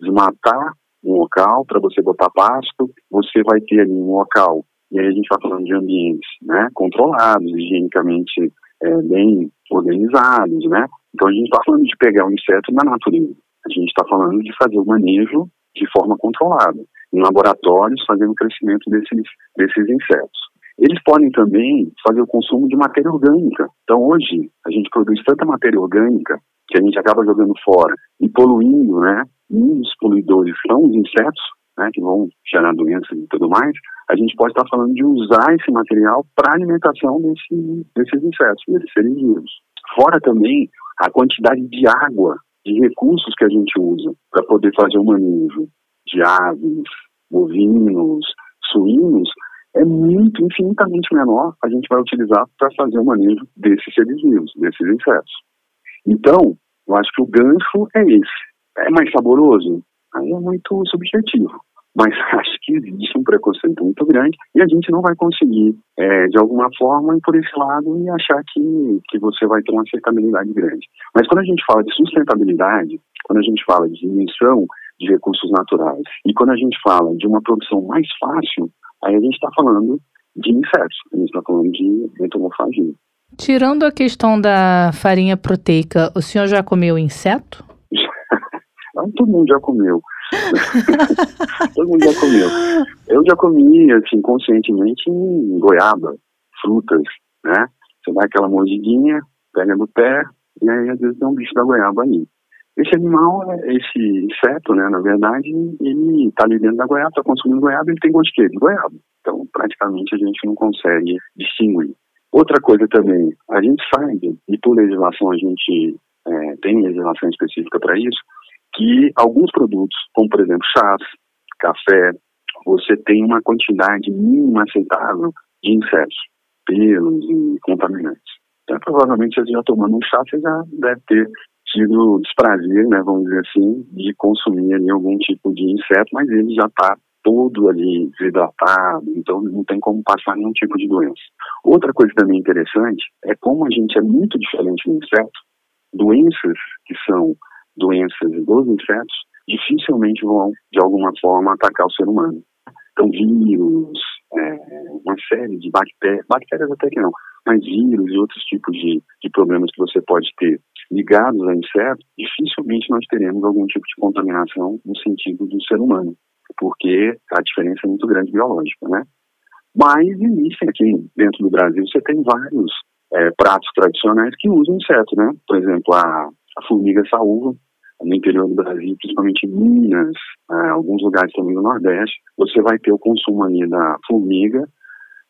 desmatar um local para você botar pasto, você vai ter ali um local, e aí a gente está falando de ambientes né, controlados, higienicamente é, bem organizados, né? Então a gente está falando de pegar um inseto na natureza, a gente está falando de fazer o manejo de forma controlada, em laboratórios fazendo o crescimento desses, desses insetos. Eles podem também fazer o consumo de matéria orgânica. Então hoje a gente produz tanta matéria orgânica que a gente acaba jogando fora e poluindo, né? E dos poluidores são os insetos, né? Que vão gerar doenças e tudo mais. A gente pode estar falando de usar esse material para alimentação desse, desses insetos, desses seres vivos. Fora também a quantidade de água, de recursos que a gente usa para poder fazer o manejo de aves, bovinos, suínos, é muito, infinitamente menor a gente vai utilizar para fazer o manejo desses seres vivos, desses insetos. Então, eu acho que o gancho é esse. É mais saboroso? Aí é muito subjetivo. Mas acho que existe um preconceito muito grande e a gente não vai conseguir, é, de alguma forma, ir por esse lado e achar que, que você vai ter uma aceitabilidade grande. Mas quando a gente fala de sustentabilidade, quando a gente fala de diminuição de recursos naturais e quando a gente fala de uma produção mais fácil, aí a gente está falando de insetos, a gente está falando de entomofagia. Tirando a questão da farinha proteica, o senhor já comeu inseto? Ah, Todo mundo já comeu. Todo mundo já comeu. Eu já comi, assim, conscientemente em goiaba, frutas, né? Você dá aquela mordidinha, pega no pé, e aí às vezes tem um bicho da goiaba ali. Esse animal, esse inseto, né, na verdade, ele está ali dentro da goiaba, está consumindo goiaba, ele tem gosto de quê? De goiaba. Então, praticamente, a gente não consegue distinguir. Outra coisa também, a gente sabe, e por legislação a gente é, tem legislação específica para isso, que alguns produtos, como por exemplo chás, café, você tem uma quantidade mínima aceitável de insetos, pelos e contaminantes. Então, provavelmente, você já tomando um chá, você já deve ter tido o desprazer, né, vamos dizer assim, de consumir ali algum tipo de inseto, mas ele já está todo ali desidratado, então não tem como passar nenhum tipo de doença. Outra coisa também interessante é como a gente é muito diferente do inseto, doenças que são doenças dos insetos dificilmente vão, de alguma forma, atacar o ser humano. Então, vírus, é, uma série de bactérias, bactérias até que não, mas vírus e outros tipos de, de problemas que você pode ter ligados a insetos, dificilmente nós teremos algum tipo de contaminação no sentido do ser humano, porque a diferença é muito grande biológica, né? Mas existem aqui dentro do Brasil, você tem vários é, pratos tradicionais que usam inseto, né? Por exemplo, a, a formiga saúva, no interior do Brasil, principalmente em Minas, é, alguns lugares também no Nordeste, você vai ter o consumo ali da formiga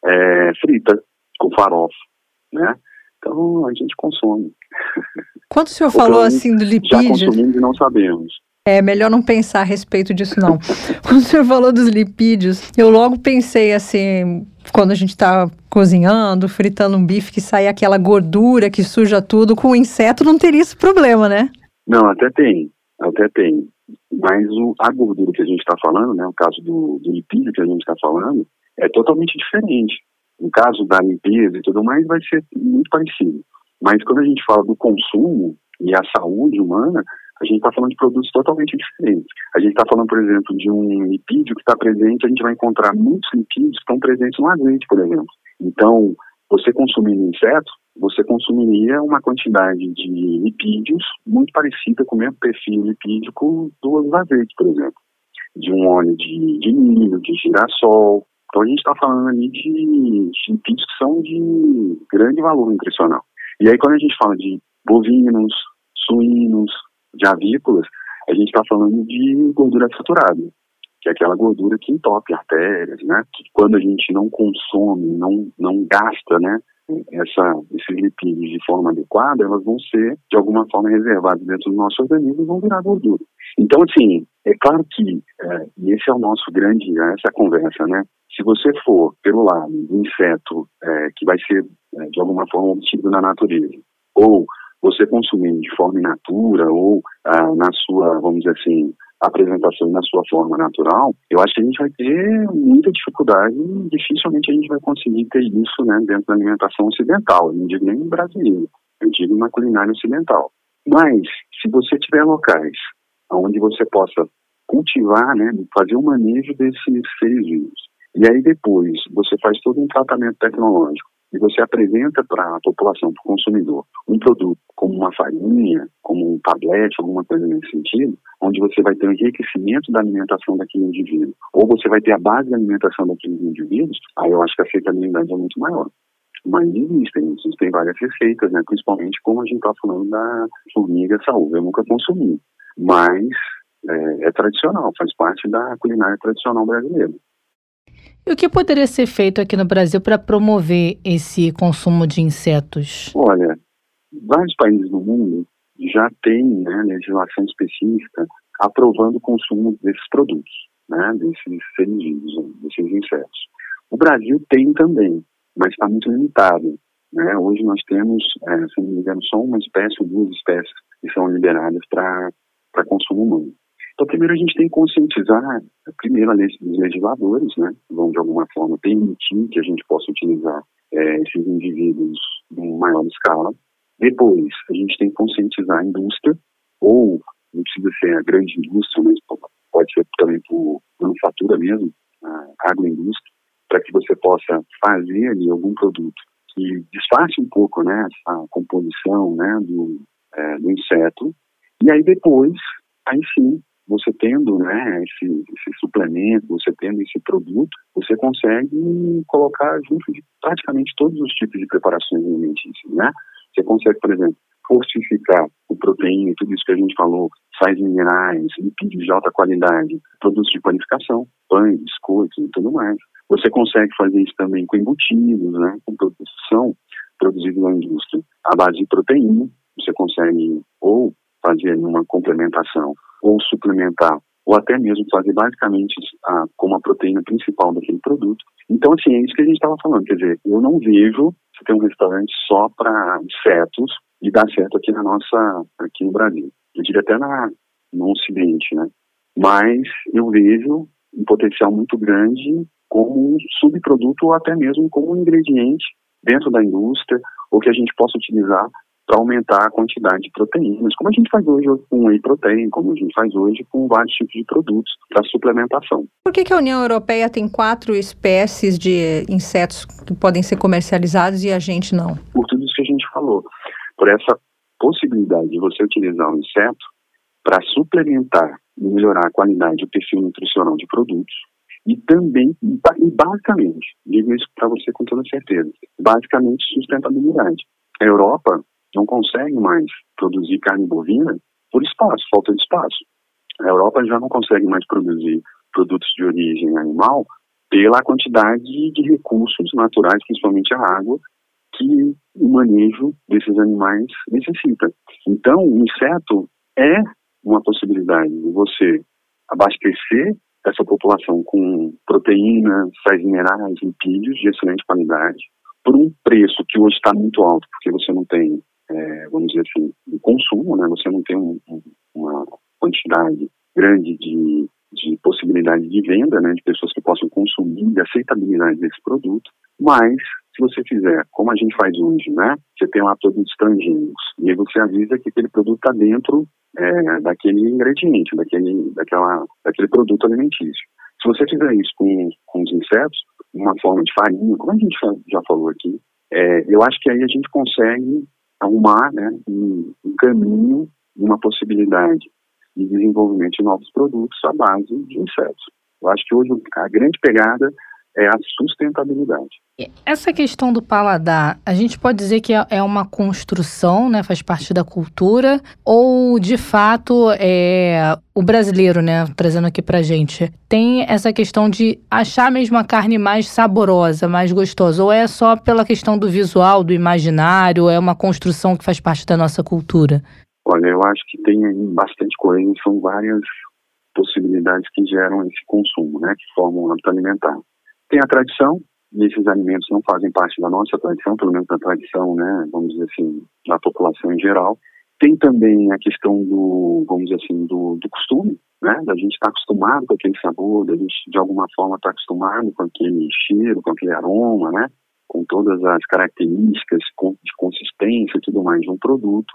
é, frita com farofa, né? Então a gente consome. Quando o senhor falou assim do lipídio... Já consumimos e não sabemos. É melhor não pensar a respeito disso, não. quando o senhor falou dos lipídios, eu logo pensei assim, quando a gente está cozinhando, fritando um bife, que sai aquela gordura que suja tudo, com o inseto não teria esse problema, né? Não, até tem, até tem. Mas o, a gordura que a gente está falando, né, o caso do, do lipídio que a gente está falando, é totalmente diferente. No caso da limpeza e tudo mais, vai ser muito parecido. Mas quando a gente fala do consumo e a saúde humana, a gente está falando de produtos totalmente diferentes. A gente está falando, por exemplo, de um lipídio que está presente, a gente vai encontrar muitos lipídios que estão presentes no azeite, por exemplo. Então, você consumindo inseto, você consumiria uma quantidade de lipídios muito parecida com o mesmo perfil lipídico dos azeites, por exemplo. De um óleo de, de milho, de girassol. Então a gente está falando ali de, de lipídios que são de grande valor nutricional. E aí quando a gente fala de bovinos, suínos, de avícolas, a gente está falando de gordura saturada, que é aquela gordura que entope artérias, né? Que quando a gente não consome, não, não gasta, né? Essa, esses lipídios de forma adequada, elas vão ser, de alguma forma, reservadas dentro do nosso organismo e vão virar gordura. Então, assim, é claro que, é, e esse é o nosso grande, essa conversa, né? Se você for pelo lado do inseto é, que vai ser, é, de alguma forma, obtido na natureza, ou você consumindo de forma in natura ou ah, na sua, vamos dizer assim, apresentação na sua forma natural, eu acho que a gente vai ter muita dificuldade e dificilmente a gente vai conseguir ter isso né, dentro da alimentação ocidental. Eu não digo nem brasileiro, eu digo na culinária ocidental. Mas, se você tiver locais onde você possa cultivar, né, fazer o um manejo desses seres vivos, e aí depois você faz todo um tratamento tecnológico, e você apresenta para a população, para o consumidor, um produto como uma farinha, como um tablete, alguma coisa nesse sentido, onde você vai ter um enriquecimento da alimentação daquele indivíduo, ou você vai ter a base da alimentação daqueles indivíduos, aí eu acho que a aceitabilidade é muito maior. Mas existem, existem várias receitas, né? principalmente como a gente está falando da formiga saúde. Eu nunca consumi, mas é, é tradicional, faz parte da culinária tradicional brasileira. E o que poderia ser feito aqui no Brasil para promover esse consumo de insetos? Olha, vários países do mundo já têm né, legislação específica aprovando o consumo desses produtos, né, desses vivos, desses insetos. O Brasil tem também, mas está muito limitado. Né? Hoje nós temos, é, se não me engano, só uma espécie ou duas espécies que são liberadas para consumo humano. Então, primeiro a gente tem que conscientizar, primeiro, os legisladores, né, vão de alguma forma permitir que a gente possa utilizar é, esses indivíduos em maior escala. Depois, a gente tem que conscientizar a indústria, ou não precisa ser a grande indústria, mas pode ser também por manufatura mesmo, a agroindústria, para que você possa fazer ali algum produto que disfarce um pouco né, essa composição né, do, é, do inseto. E aí depois, aí sim, você tendo né, esse, esse suplemento, você tendo esse produto, você consegue colocar junto de praticamente todos os tipos de preparações alimentícias, né? Você consegue, por exemplo, fortificar o proteína, tudo isso que a gente falou, sais minerais, lipídios de alta qualidade, produtos de panificação, pães, biscoitos e tudo mais. Você consegue fazer isso também com embutidos, né, com produção produzida na indústria, à base de proteína. Você consegue ou fazer uma complementação ou suplementar, ou até mesmo fazer basicamente a, como a proteína principal daquele produto. Então, assim, é isso que a gente estava falando. Quer dizer, eu não vejo você ter um restaurante só para insetos e dar certo aqui na nossa, aqui no Brasil. Eu diria até na, no Ocidente, né? Mas eu vejo um potencial muito grande como um subproduto ou até mesmo como um ingrediente dentro da indústria ou que a gente possa utilizar para aumentar a quantidade de proteínas, como a gente faz hoje com whey protein, como a gente faz hoje com vários tipos de produtos para suplementação. Por que, que a União Europeia tem quatro espécies de insetos que podem ser comercializados e a gente não? Por tudo isso que a gente falou, por essa possibilidade de você utilizar o inseto para suplementar e melhorar a qualidade e o perfil nutricional de produtos, e também, e basicamente, digo isso para você com toda certeza, basicamente sustentabilidade. A Europa não consegue mais produzir carne bovina por espaço, falta de espaço. A Europa já não consegue mais produzir produtos de origem animal pela quantidade de recursos naturais, principalmente a água, que o manejo desses animais necessita. Então, o inseto é uma possibilidade de você abastecer essa população com proteínas, sais minerais, lipídios de excelente qualidade, por um preço que hoje está muito alto, porque você não tem, é, vamos dizer assim, um consumo, né? você não tem um, uma quantidade grande de de possibilidade de venda, né, de pessoas que possam consumir, de aceitabilidade desse produto, mas se você fizer como a gente faz hoje, né, você tem lá produtos transgênicos, e aí você avisa que aquele produto está dentro é, daquele ingrediente, daquele, daquela, daquele produto alimentício. Se você fizer isso com, com os insetos, uma forma de farinha, como a gente já falou aqui, é, eu acho que aí a gente consegue arrumar né, um, um caminho, uma possibilidade e desenvolvimento de novos produtos à base de insetos. Eu acho que hoje a grande pegada é a sustentabilidade. Essa questão do paladar, a gente pode dizer que é, é uma construção, né, faz parte da cultura, ou de fato é o brasileiro, né, trazendo aqui pra gente, tem essa questão de achar mesmo a carne mais saborosa, mais gostosa, ou é só pela questão do visual, do imaginário, é uma construção que faz parte da nossa cultura? Olha, eu acho que tem bastante coisa, são várias possibilidades que geram esse consumo, né, que formam o hábito alimentar. Tem a tradição, e esses alimentos não fazem parte da nossa tradição, pelo menos da tradição, né, vamos dizer assim, da população em geral. Tem também a questão do, vamos dizer assim, do, do costume, né, da gente estar tá acostumado com aquele sabor, da gente de alguma forma estar tá acostumado com aquele cheiro, com aquele aroma, né, com todas as características de consistência e tudo mais de um produto.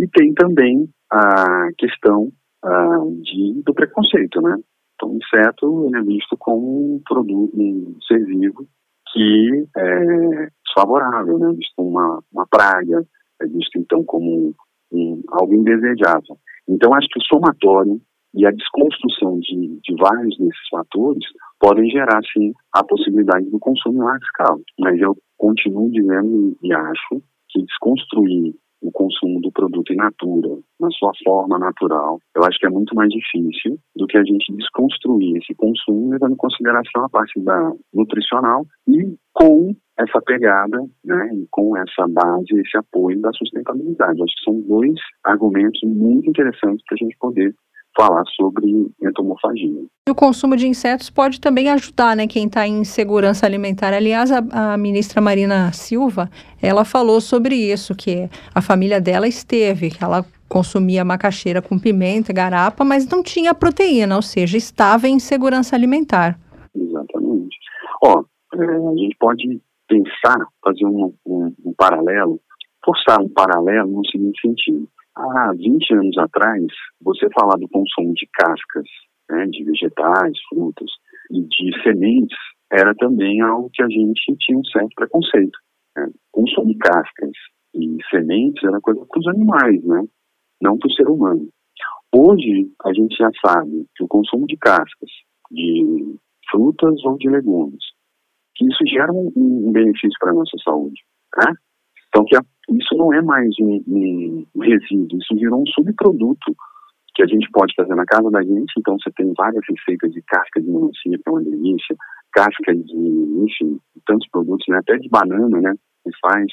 E tem também a questão uh, de, do preconceito, né? Então, o inseto ele é visto como um produto, um ser vivo que é desfavorável, né? Visto uma, uma praga, é visto então como um, algo indesejável. Então, acho que o somatório e a desconstrução de, de vários desses fatores podem gerar, sim, a possibilidade do consumo em larga escala. Mas eu continuo dizendo e acho que desconstruir o consumo do produto in natura, na sua forma natural, eu acho que é muito mais difícil do que a gente desconstruir esse consumo, levando em consideração a parte da nutricional e com essa pegada, né, e com essa base, esse apoio da sustentabilidade. Acho que são dois argumentos muito interessantes para a gente poder falar sobre entomofagia. O consumo de insetos pode também ajudar, né, quem está em segurança alimentar. Aliás, a, a, ministra Marina Silva, ela falou sobre isso, que a família dela esteve, que ela consumia macaxeira com pimenta, garapa, mas não tinha proteína, ou seja, estava em segurança alimentar. Exatamente. Ó, é, a gente pode pensar, fazer um, um, um paralelo, forçar um paralelo no seguinte sentido Há 20 anos atrás, você falar do consumo de cascas, né, de vegetais, frutas e de sementes, era também algo que a gente tinha um certo preconceito. Né? Consumir cascas e sementes era coisa para os animais, né? não para o ser humano. Hoje, a gente já sabe que o consumo de cascas, de frutas ou de legumes, que isso gera um, um benefício para a nossa saúde. Né? Então, que a, isso não é mais um, um, resíduo, isso virou um subproduto que a gente pode fazer na casa da gente. Então, você tem várias receitas de casca de melancia, que é uma delícia, casca de, enfim, tantos produtos, né? até de banana, né, que faz,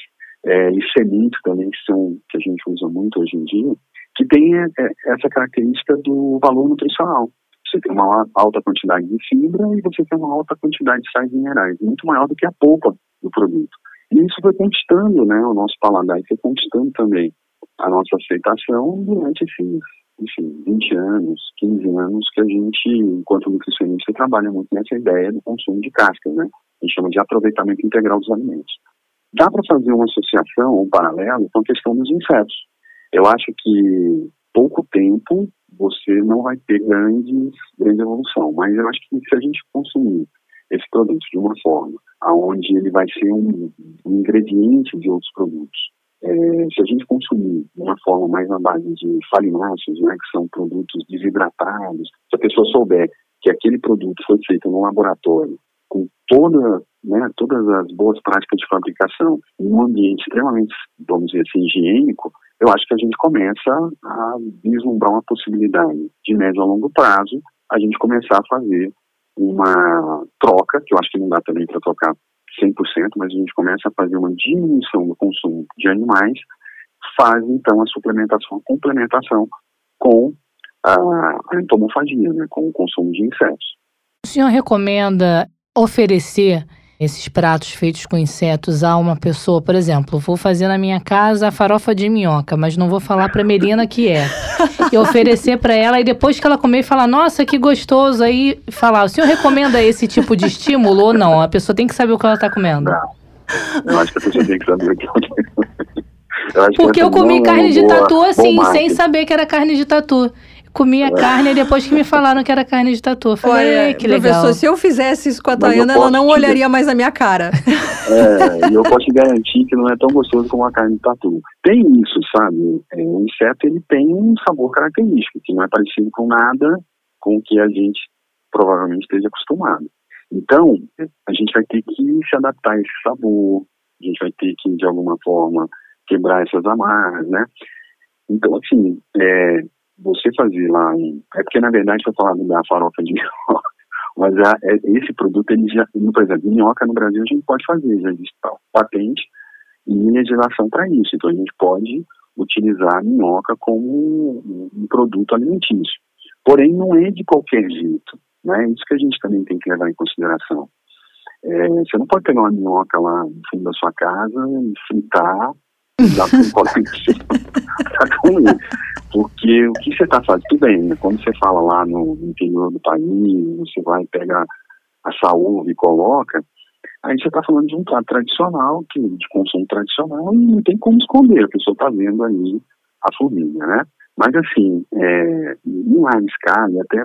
é, e sementes também, que, são, que a gente usa muito hoje em dia, que tem é essa característica do valor nutricional. Você tem uma alta quantidade de fibra e você tem uma alta quantidade de sais minerais, muito maior do que a polpa do produto. E isso foi conquistando né, o nosso paladar e foi conquistando também a nossa aceitação durante esses enfim, 20 anos, 15 anos que a gente, enquanto nutricionista, trabalha muito nessa ideia do consumo de cascas, né? A gente chama de aproveitamento integral dos alimentos. Dá para fazer uma associação, um paralelo com a questão dos insetos. Eu acho que pouco tempo você não vai ter grandes, grande evolução, mas eu acho que se a gente consumir esse produto de uma forma aonde ele vai ser um, um ingrediente de outros produtos. É, se a gente consumir de uma forma mais na base de farináceos, né, que são produtos desidratados, se a pessoa souber que aquele produto foi feito no laboratório com toda, né, todas as boas práticas de fabricação em um ambiente extremamente, vamos dizer assim, higiênico, eu acho que a gente começa a vislumbrar uma possibilidade de médio a longo prazo, a gente começar a fazer uma troca, que eu acho que não dá também para trocar 100%, mas a gente começa a fazer uma diminuição do consumo de animais, faz então a suplementação, a complementação com a, a entomofagia, né, com o consumo de insetos. O senhor recomenda oferecer esses pratos feitos com insetos a uma pessoa, por exemplo, vou fazer na minha casa a farofa de minhoca, mas não vou falar para Melina que é. E oferecer para ela e depois que ela comer falar: "Nossa, que gostoso". Aí falar: "O senhor recomenda esse tipo de estímulo ou não? A pessoa tem que saber o que ela está comendo". Não. Eu acho que a pessoa tem que saber o que ela Porque eu comi carne de tatu assim, sem saber que era carne de tatu comi a carne depois que me falaram que era carne de tatu. falei, Olha, que legal. Professor, se eu fizesse isso com a Tayana, ela não olharia mais a minha cara. É, e eu posso te garantir que não é tão gostoso como a carne de tatu. Tem isso, sabe? É, o inseto, ele tem um sabor característico, que não é parecido com nada com o que a gente provavelmente esteja acostumado. Então, a gente vai ter que se adaptar a esse sabor, a gente vai ter que, de alguma forma, quebrar essas amarras, né? Então, assim, é, você fazer lá em. É porque, na verdade, eu falando da farofa de minhoca, mas a, é, esse produto, ele já. Por exemplo, minhoca no Brasil a gente pode fazer, já existe patente e legislação para isso. Então a gente pode utilizar a minhoca como um, um produto alimentício. Porém, não é de qualquer jeito. Né? Isso que a gente também tem que levar em consideração. É, você não pode pegar uma minhoca lá no fundo da sua casa e fritar dá para um para comer. Porque o que você está fazendo, tudo bem, né? quando você fala lá no interior do país, você vai pegar a saúde e coloca, aí você está falando de um prato tradicional, que, de consumo tradicional, e não tem como esconder, a pessoa está vendo aí a formiga, né? Mas assim, é, em larga escala, e até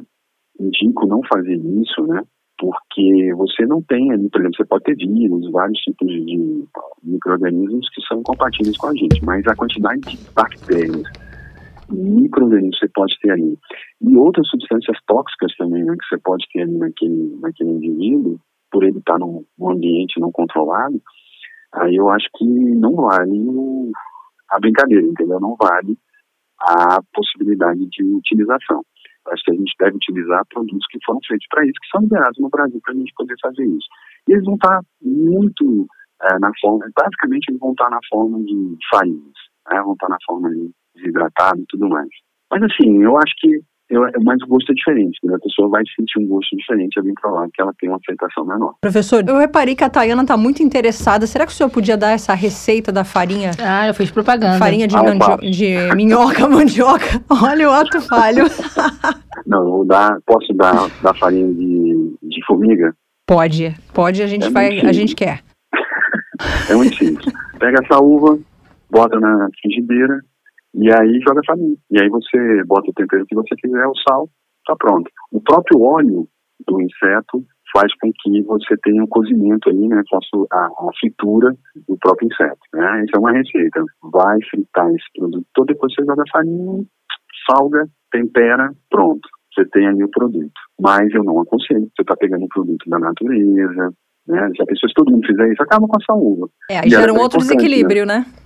indico não fazer isso, né? porque você não tem ali, por exemplo, você pode ter vírus, vários tipos de micro-organismos que são compatíveis com a gente, mas a quantidade de bactérias, micro-organismos que você pode ter ali, e outras substâncias tóxicas também, né, que você pode ter ali naquele, naquele indivíduo, por ele estar num, ambiente não controlado, aí eu acho que não vale a brincadeira, entendeu? Não vale a possibilidade de utilização. Acho que a gente deve utilizar produtos que foram feitos para isso, que são liberados no Brasil para a gente poder fazer isso. E eles vão estar tá muito é, na forma, basicamente eles vão estar tá na forma de farinhas, né? vão estar tá na forma de desidratado e tudo mais. Mas assim, eu acho que eu, mas o gosto é diferente, né? a pessoa vai sentir um gosto diferente ali provar que ela tem uma aceitação menor. Professor, eu reparei que a Tayana está muito interessada. Será que o senhor podia dar essa receita da farinha? Ah, eu fiz propaganda. Farinha de, ah, de minhoca, mandioca. Olha o ato falho. Não, vou dar, posso dar da farinha de, de formiga? Pode, pode, a gente é vai, a gente quer. é muito simples. Pega essa uva, bota na frigideira, e aí joga farinha. E aí você bota o tempero que você quiser, o sal, tá pronto. O próprio óleo do inseto faz com que você tenha um cozimento aí, né, a, a fritura do próprio inseto, né? Isso é uma receita. Vai fritar esse produto todo, depois você joga farinha, salga, tempera, pronto. Você tem ali o produto. Mas eu não aconselho. Você está pegando um produto da natureza, né? Se a pessoa, se todo mundo fizer isso, acaba com a saúde. É, aí gera um outro desequilíbrio, né?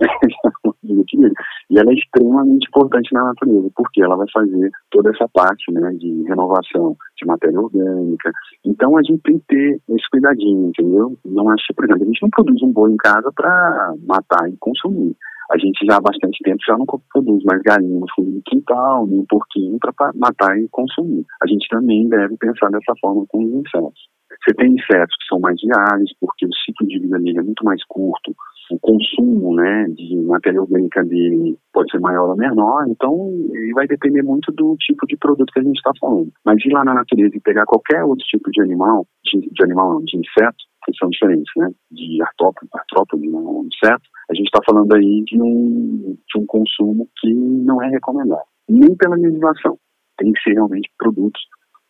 né? E ela é extremamente importante na natureza, porque ela vai fazer toda essa parte né, de renovação de matéria orgânica. Então a gente tem que ter esse cuidadinho, entendeu? Não acho, por exemplo, a gente não produz um boi em casa para matar e consumir. A gente já há bastante tempo já não produz mais galinha no fundo do quintal, nem porquinho para matar e consumir. A gente também deve pensar dessa forma com os insetos. Você tem insetos que são mais viáveis, porque o ciclo de vida dele é muito mais curto, o consumo né, de matéria orgânica dele pode ser maior ou menor, então vai depender muito do tipo de produto que a gente está falando. Mas ir lá na natureza e pegar qualquer outro tipo de animal, de, de animal não, de inseto, que são diferentes, né, de artrópode, artrópode não, inseto, a gente está falando aí de um, de um consumo que não é recomendado, nem pela legislação. Tem que ser realmente produtos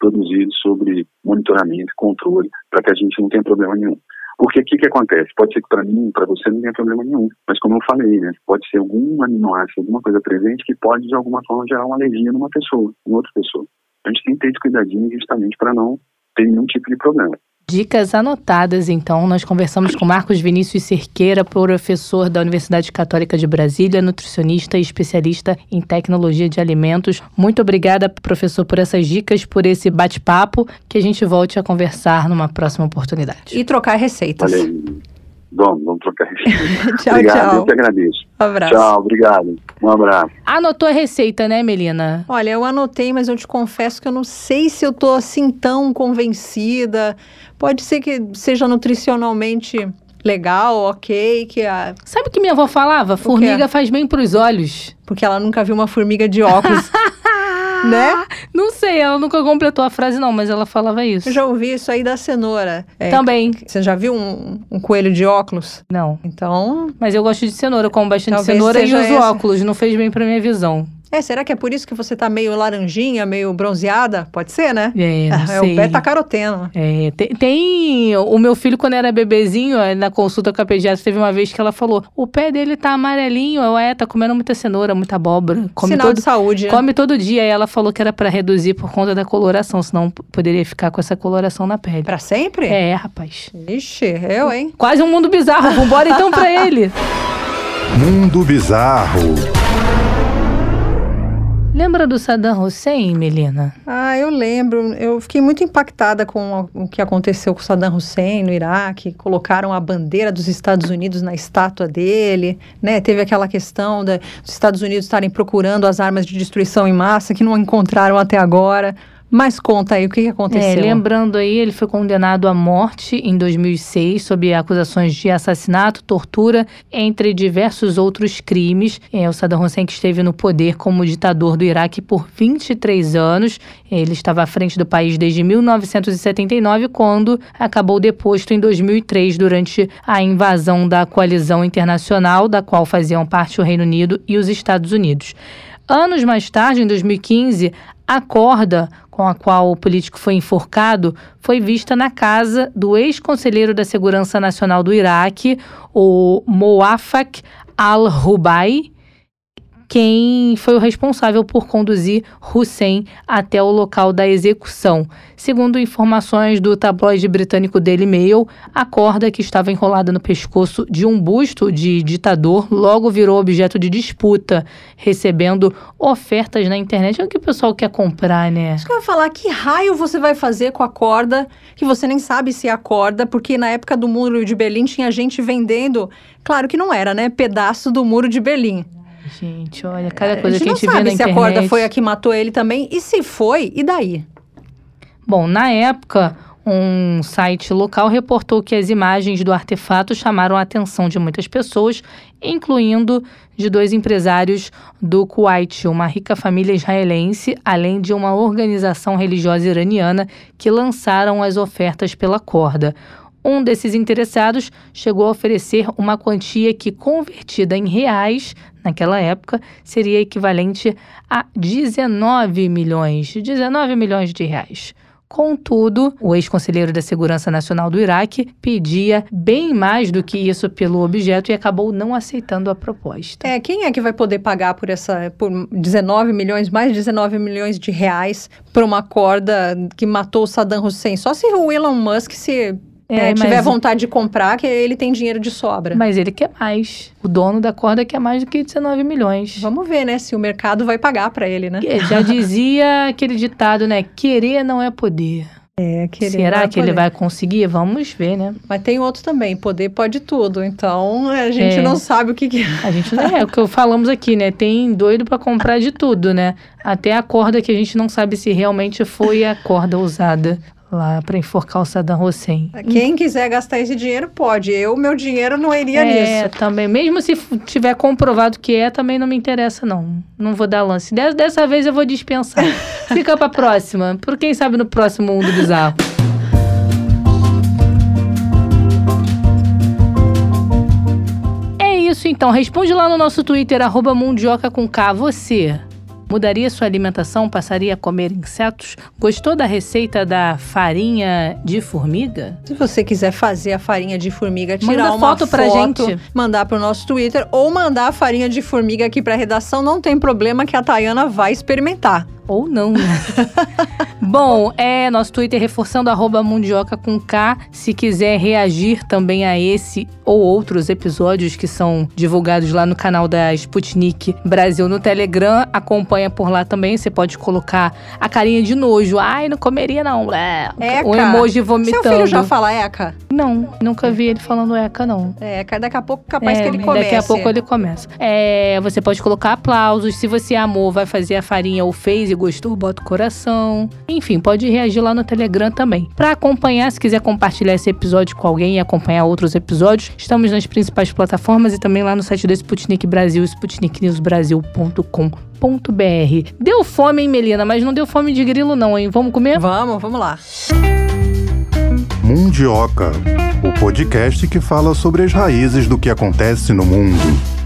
produzidos sobre monitoramento controle para que a gente não tenha problema nenhum. Porque o que, que acontece? Pode ser que para mim, para você, não tenha problema nenhum. Mas como eu falei, né? Pode ser algum aminoácido, alguma coisa presente que pode, de alguma forma, gerar uma alergia numa pessoa, em outra pessoa. A gente tem que ter cuidadinho justamente para não ter nenhum tipo de problema. Dicas anotadas, então. Nós conversamos com Marcos Vinícius Cerqueira, professor da Universidade Católica de Brasília, nutricionista e especialista em tecnologia de alimentos. Muito obrigada, professor, por essas dicas, por esse bate-papo, que a gente volte a conversar numa próxima oportunidade. E trocar receitas. Valeu. Vamos, vamos trocar receita. tchau, obrigado, tchau. eu que agradeço. Um abraço. Tchau, obrigado. Um abraço. Anotou a receita, né, Melina? Olha, eu anotei, mas eu te confesso que eu não sei se eu tô assim tão convencida. Pode ser que seja nutricionalmente legal, ok, que a... Sabe o que minha avó falava? Formiga faz bem pros olhos. porque ela nunca viu uma formiga de óculos, né? Não sei, ela nunca completou a frase, não, mas ela falava isso. Eu já ouvi isso aí da cenoura. É, Também. Você já viu um, um coelho de óculos? Não. Então, Mas eu gosto de cenoura, eu como bastante Talvez cenoura e uso óculos. Não fez bem pra minha visão. É, será que é por isso que você tá meio laranjinha, meio bronzeada? Pode ser, né? É, não É, sei. o pé tá caroteno. É, tem, tem- O meu filho, quando era bebezinho, eh, na consulta com a pediatra, teve uma vez que ela falou: o pé dele tá amarelinho. Eu, é, tá comendo muita cenoura, muita abóbora. Come, Sinal todo, de saúde. né? come todo dia. Aí ela falou que era pra reduzir por conta da coloração, senão poderia ficar com essa coloração na pele. Pra sempre? É, rapaz. Ixi, eu, hein? Quase um mundo bizarro. Vambora então pra ele. Mundo Bizarro. Lembra do Saddam Hussein, Melina? Ah, eu lembro. Eu fiquei muito impactada com o que aconteceu com Saddam Hussein no Iraque. Colocaram a bandeira dos Estados Unidos na estátua dele, né? Teve aquela questão dos Estados Unidos estarem procurando as armas de destruição em massa que não encontraram até agora. Mas conta aí, o que, que É, aconteceu? lembrando aí, ele foi condenado à morte em 2006 sob acusações de assassinato, tortura, entre diversos outros crimes. É, o Saddam Hussein que esteve no poder como ditador do Iraque por 23 anos. Ele estava à frente do país desde 1979, quando acabou deposto em 2003 durante a invasão da coalizão internacional, da qual faziam parte o Reino Unido e os Estados Unidos. Anos mais tarde, em 2015, a corda com a qual o político foi enforcado foi vista na casa do ex-conselheiro da Segurança Nacional do Iraque, o Moafak al-Rubai, quem foi o responsável por conduzir Hussein até o local da execução. Segundo informações do tabloide britânico Daily Mail, a corda que estava enrolada no pescoço de um busto de ditador logo virou objeto de disputa, recebendo ofertas na internet. É o que o pessoal quer comprar, né? Isso que eu ia falar, que raio você vai fazer com a corda que você nem sabe se é a corda, porque na época do muro de Berlim tinha gente vendendo, claro que não era, né? Pedaço do muro de Berlim. Gente, olha, cada coisa a que a não gente vê sabe na se internet. a corda foi a que matou ele também, e se foi, e daí? Bom, na época, um site local reportou que as imagens do artefato chamaram a atenção de muitas pessoas, incluindo de dois empresários do Kuwait, uma rica família israelense, além de uma organização religiosa iraniana que lançaram as ofertas pela corda. Um desses interessados chegou a oferecer uma quantia que, convertida em reais, naquela época, seria equivalente a 19 milhões, 19 milhões de reais. Contudo, o ex-conselheiro da Segurança Nacional do Iraque pedia bem mais do que isso pelo objeto e acabou não aceitando a proposta. É, quem é que vai poder pagar por essa por 19 milhões, mais de 19 milhões de reais por uma corda que matou o Saddam Hussein? Só se o Elon Musk se É, é, tiver mas- vontade de comprar, que ele tem dinheiro de sobra. Mas ele quer mais. O dono da corda quer mais do que 19 milhões. Vamos ver, né, se o mercado vai pagar para ele, né? Que Já dizia aquele ditado, né? Querer não é poder. É, querer Será vai que ele poder. vai conseguir? Vamos ver, né? Mas tem outro também, poder pode tudo. Então, a gente É. não sabe o que, que... A gente não é o que falamos aqui, né? Tem doido pra comprar de tudo, né? Até a corda que a gente não sabe se realmente foi a corda usada lá pra enforcar o Saddam Hussein. Quem quiser gastar esse dinheiro, pode. Eu, meu dinheiro não iria É, nisso. também. Mesmo se tiver comprovado que é, também não me interessa, não. Não vou dar lance. Des- Dessa vez eu vou dispensar. Fica pra próxima. Por quem sabe no próximo Mundo Bizarro. É isso então. Responde lá no nosso Twitter, arroba Mundioca com K. Você mudaria sua alimentação? Passaria a comer insetos? Gostou da receita da farinha de formiga? Se você quiser fazer a farinha de formiga, tirar Manda uma foto pra gente. mandar pro nosso Twitter ou mandar a farinha de formiga aqui pra redação, não tem problema que a Tayana vai experimentar. Ou não, né? Bom, é nosso Twitter reforçando arroba mundioca com K. Se quiser reagir também a esse ou outros episódios que são divulgados lá no canal da Sputnik Brasil no Telegram, acompanha por lá também. Você pode colocar a carinha de nojo. Ai, não comeria não. É, Eca. o emoji vomitando. Seu filho já fala Eca? Não, nunca vi ele falando eca, não. É, daqui a pouco capaz É, que ele comece. Daqui a pouco ele começa. É, você pode colocar aplausos. Se você amou, vai fazer a farinha ou fez e gostou, bota o coração. Enfim, pode reagir lá no Telegram também. Pra acompanhar, se quiser compartilhar esse episódio com alguém e acompanhar outros episódios, estamos nas principais plataformas e também lá no site da Sputnik Brasil, sputniknewsbrasil.com.br. Deu fome, hein, Melina? Mas não deu fome de grilo, não, hein? Vamos comer? Vamos, vamos lá. Mundioca, o podcast que fala sobre as raízes do que acontece no mundo.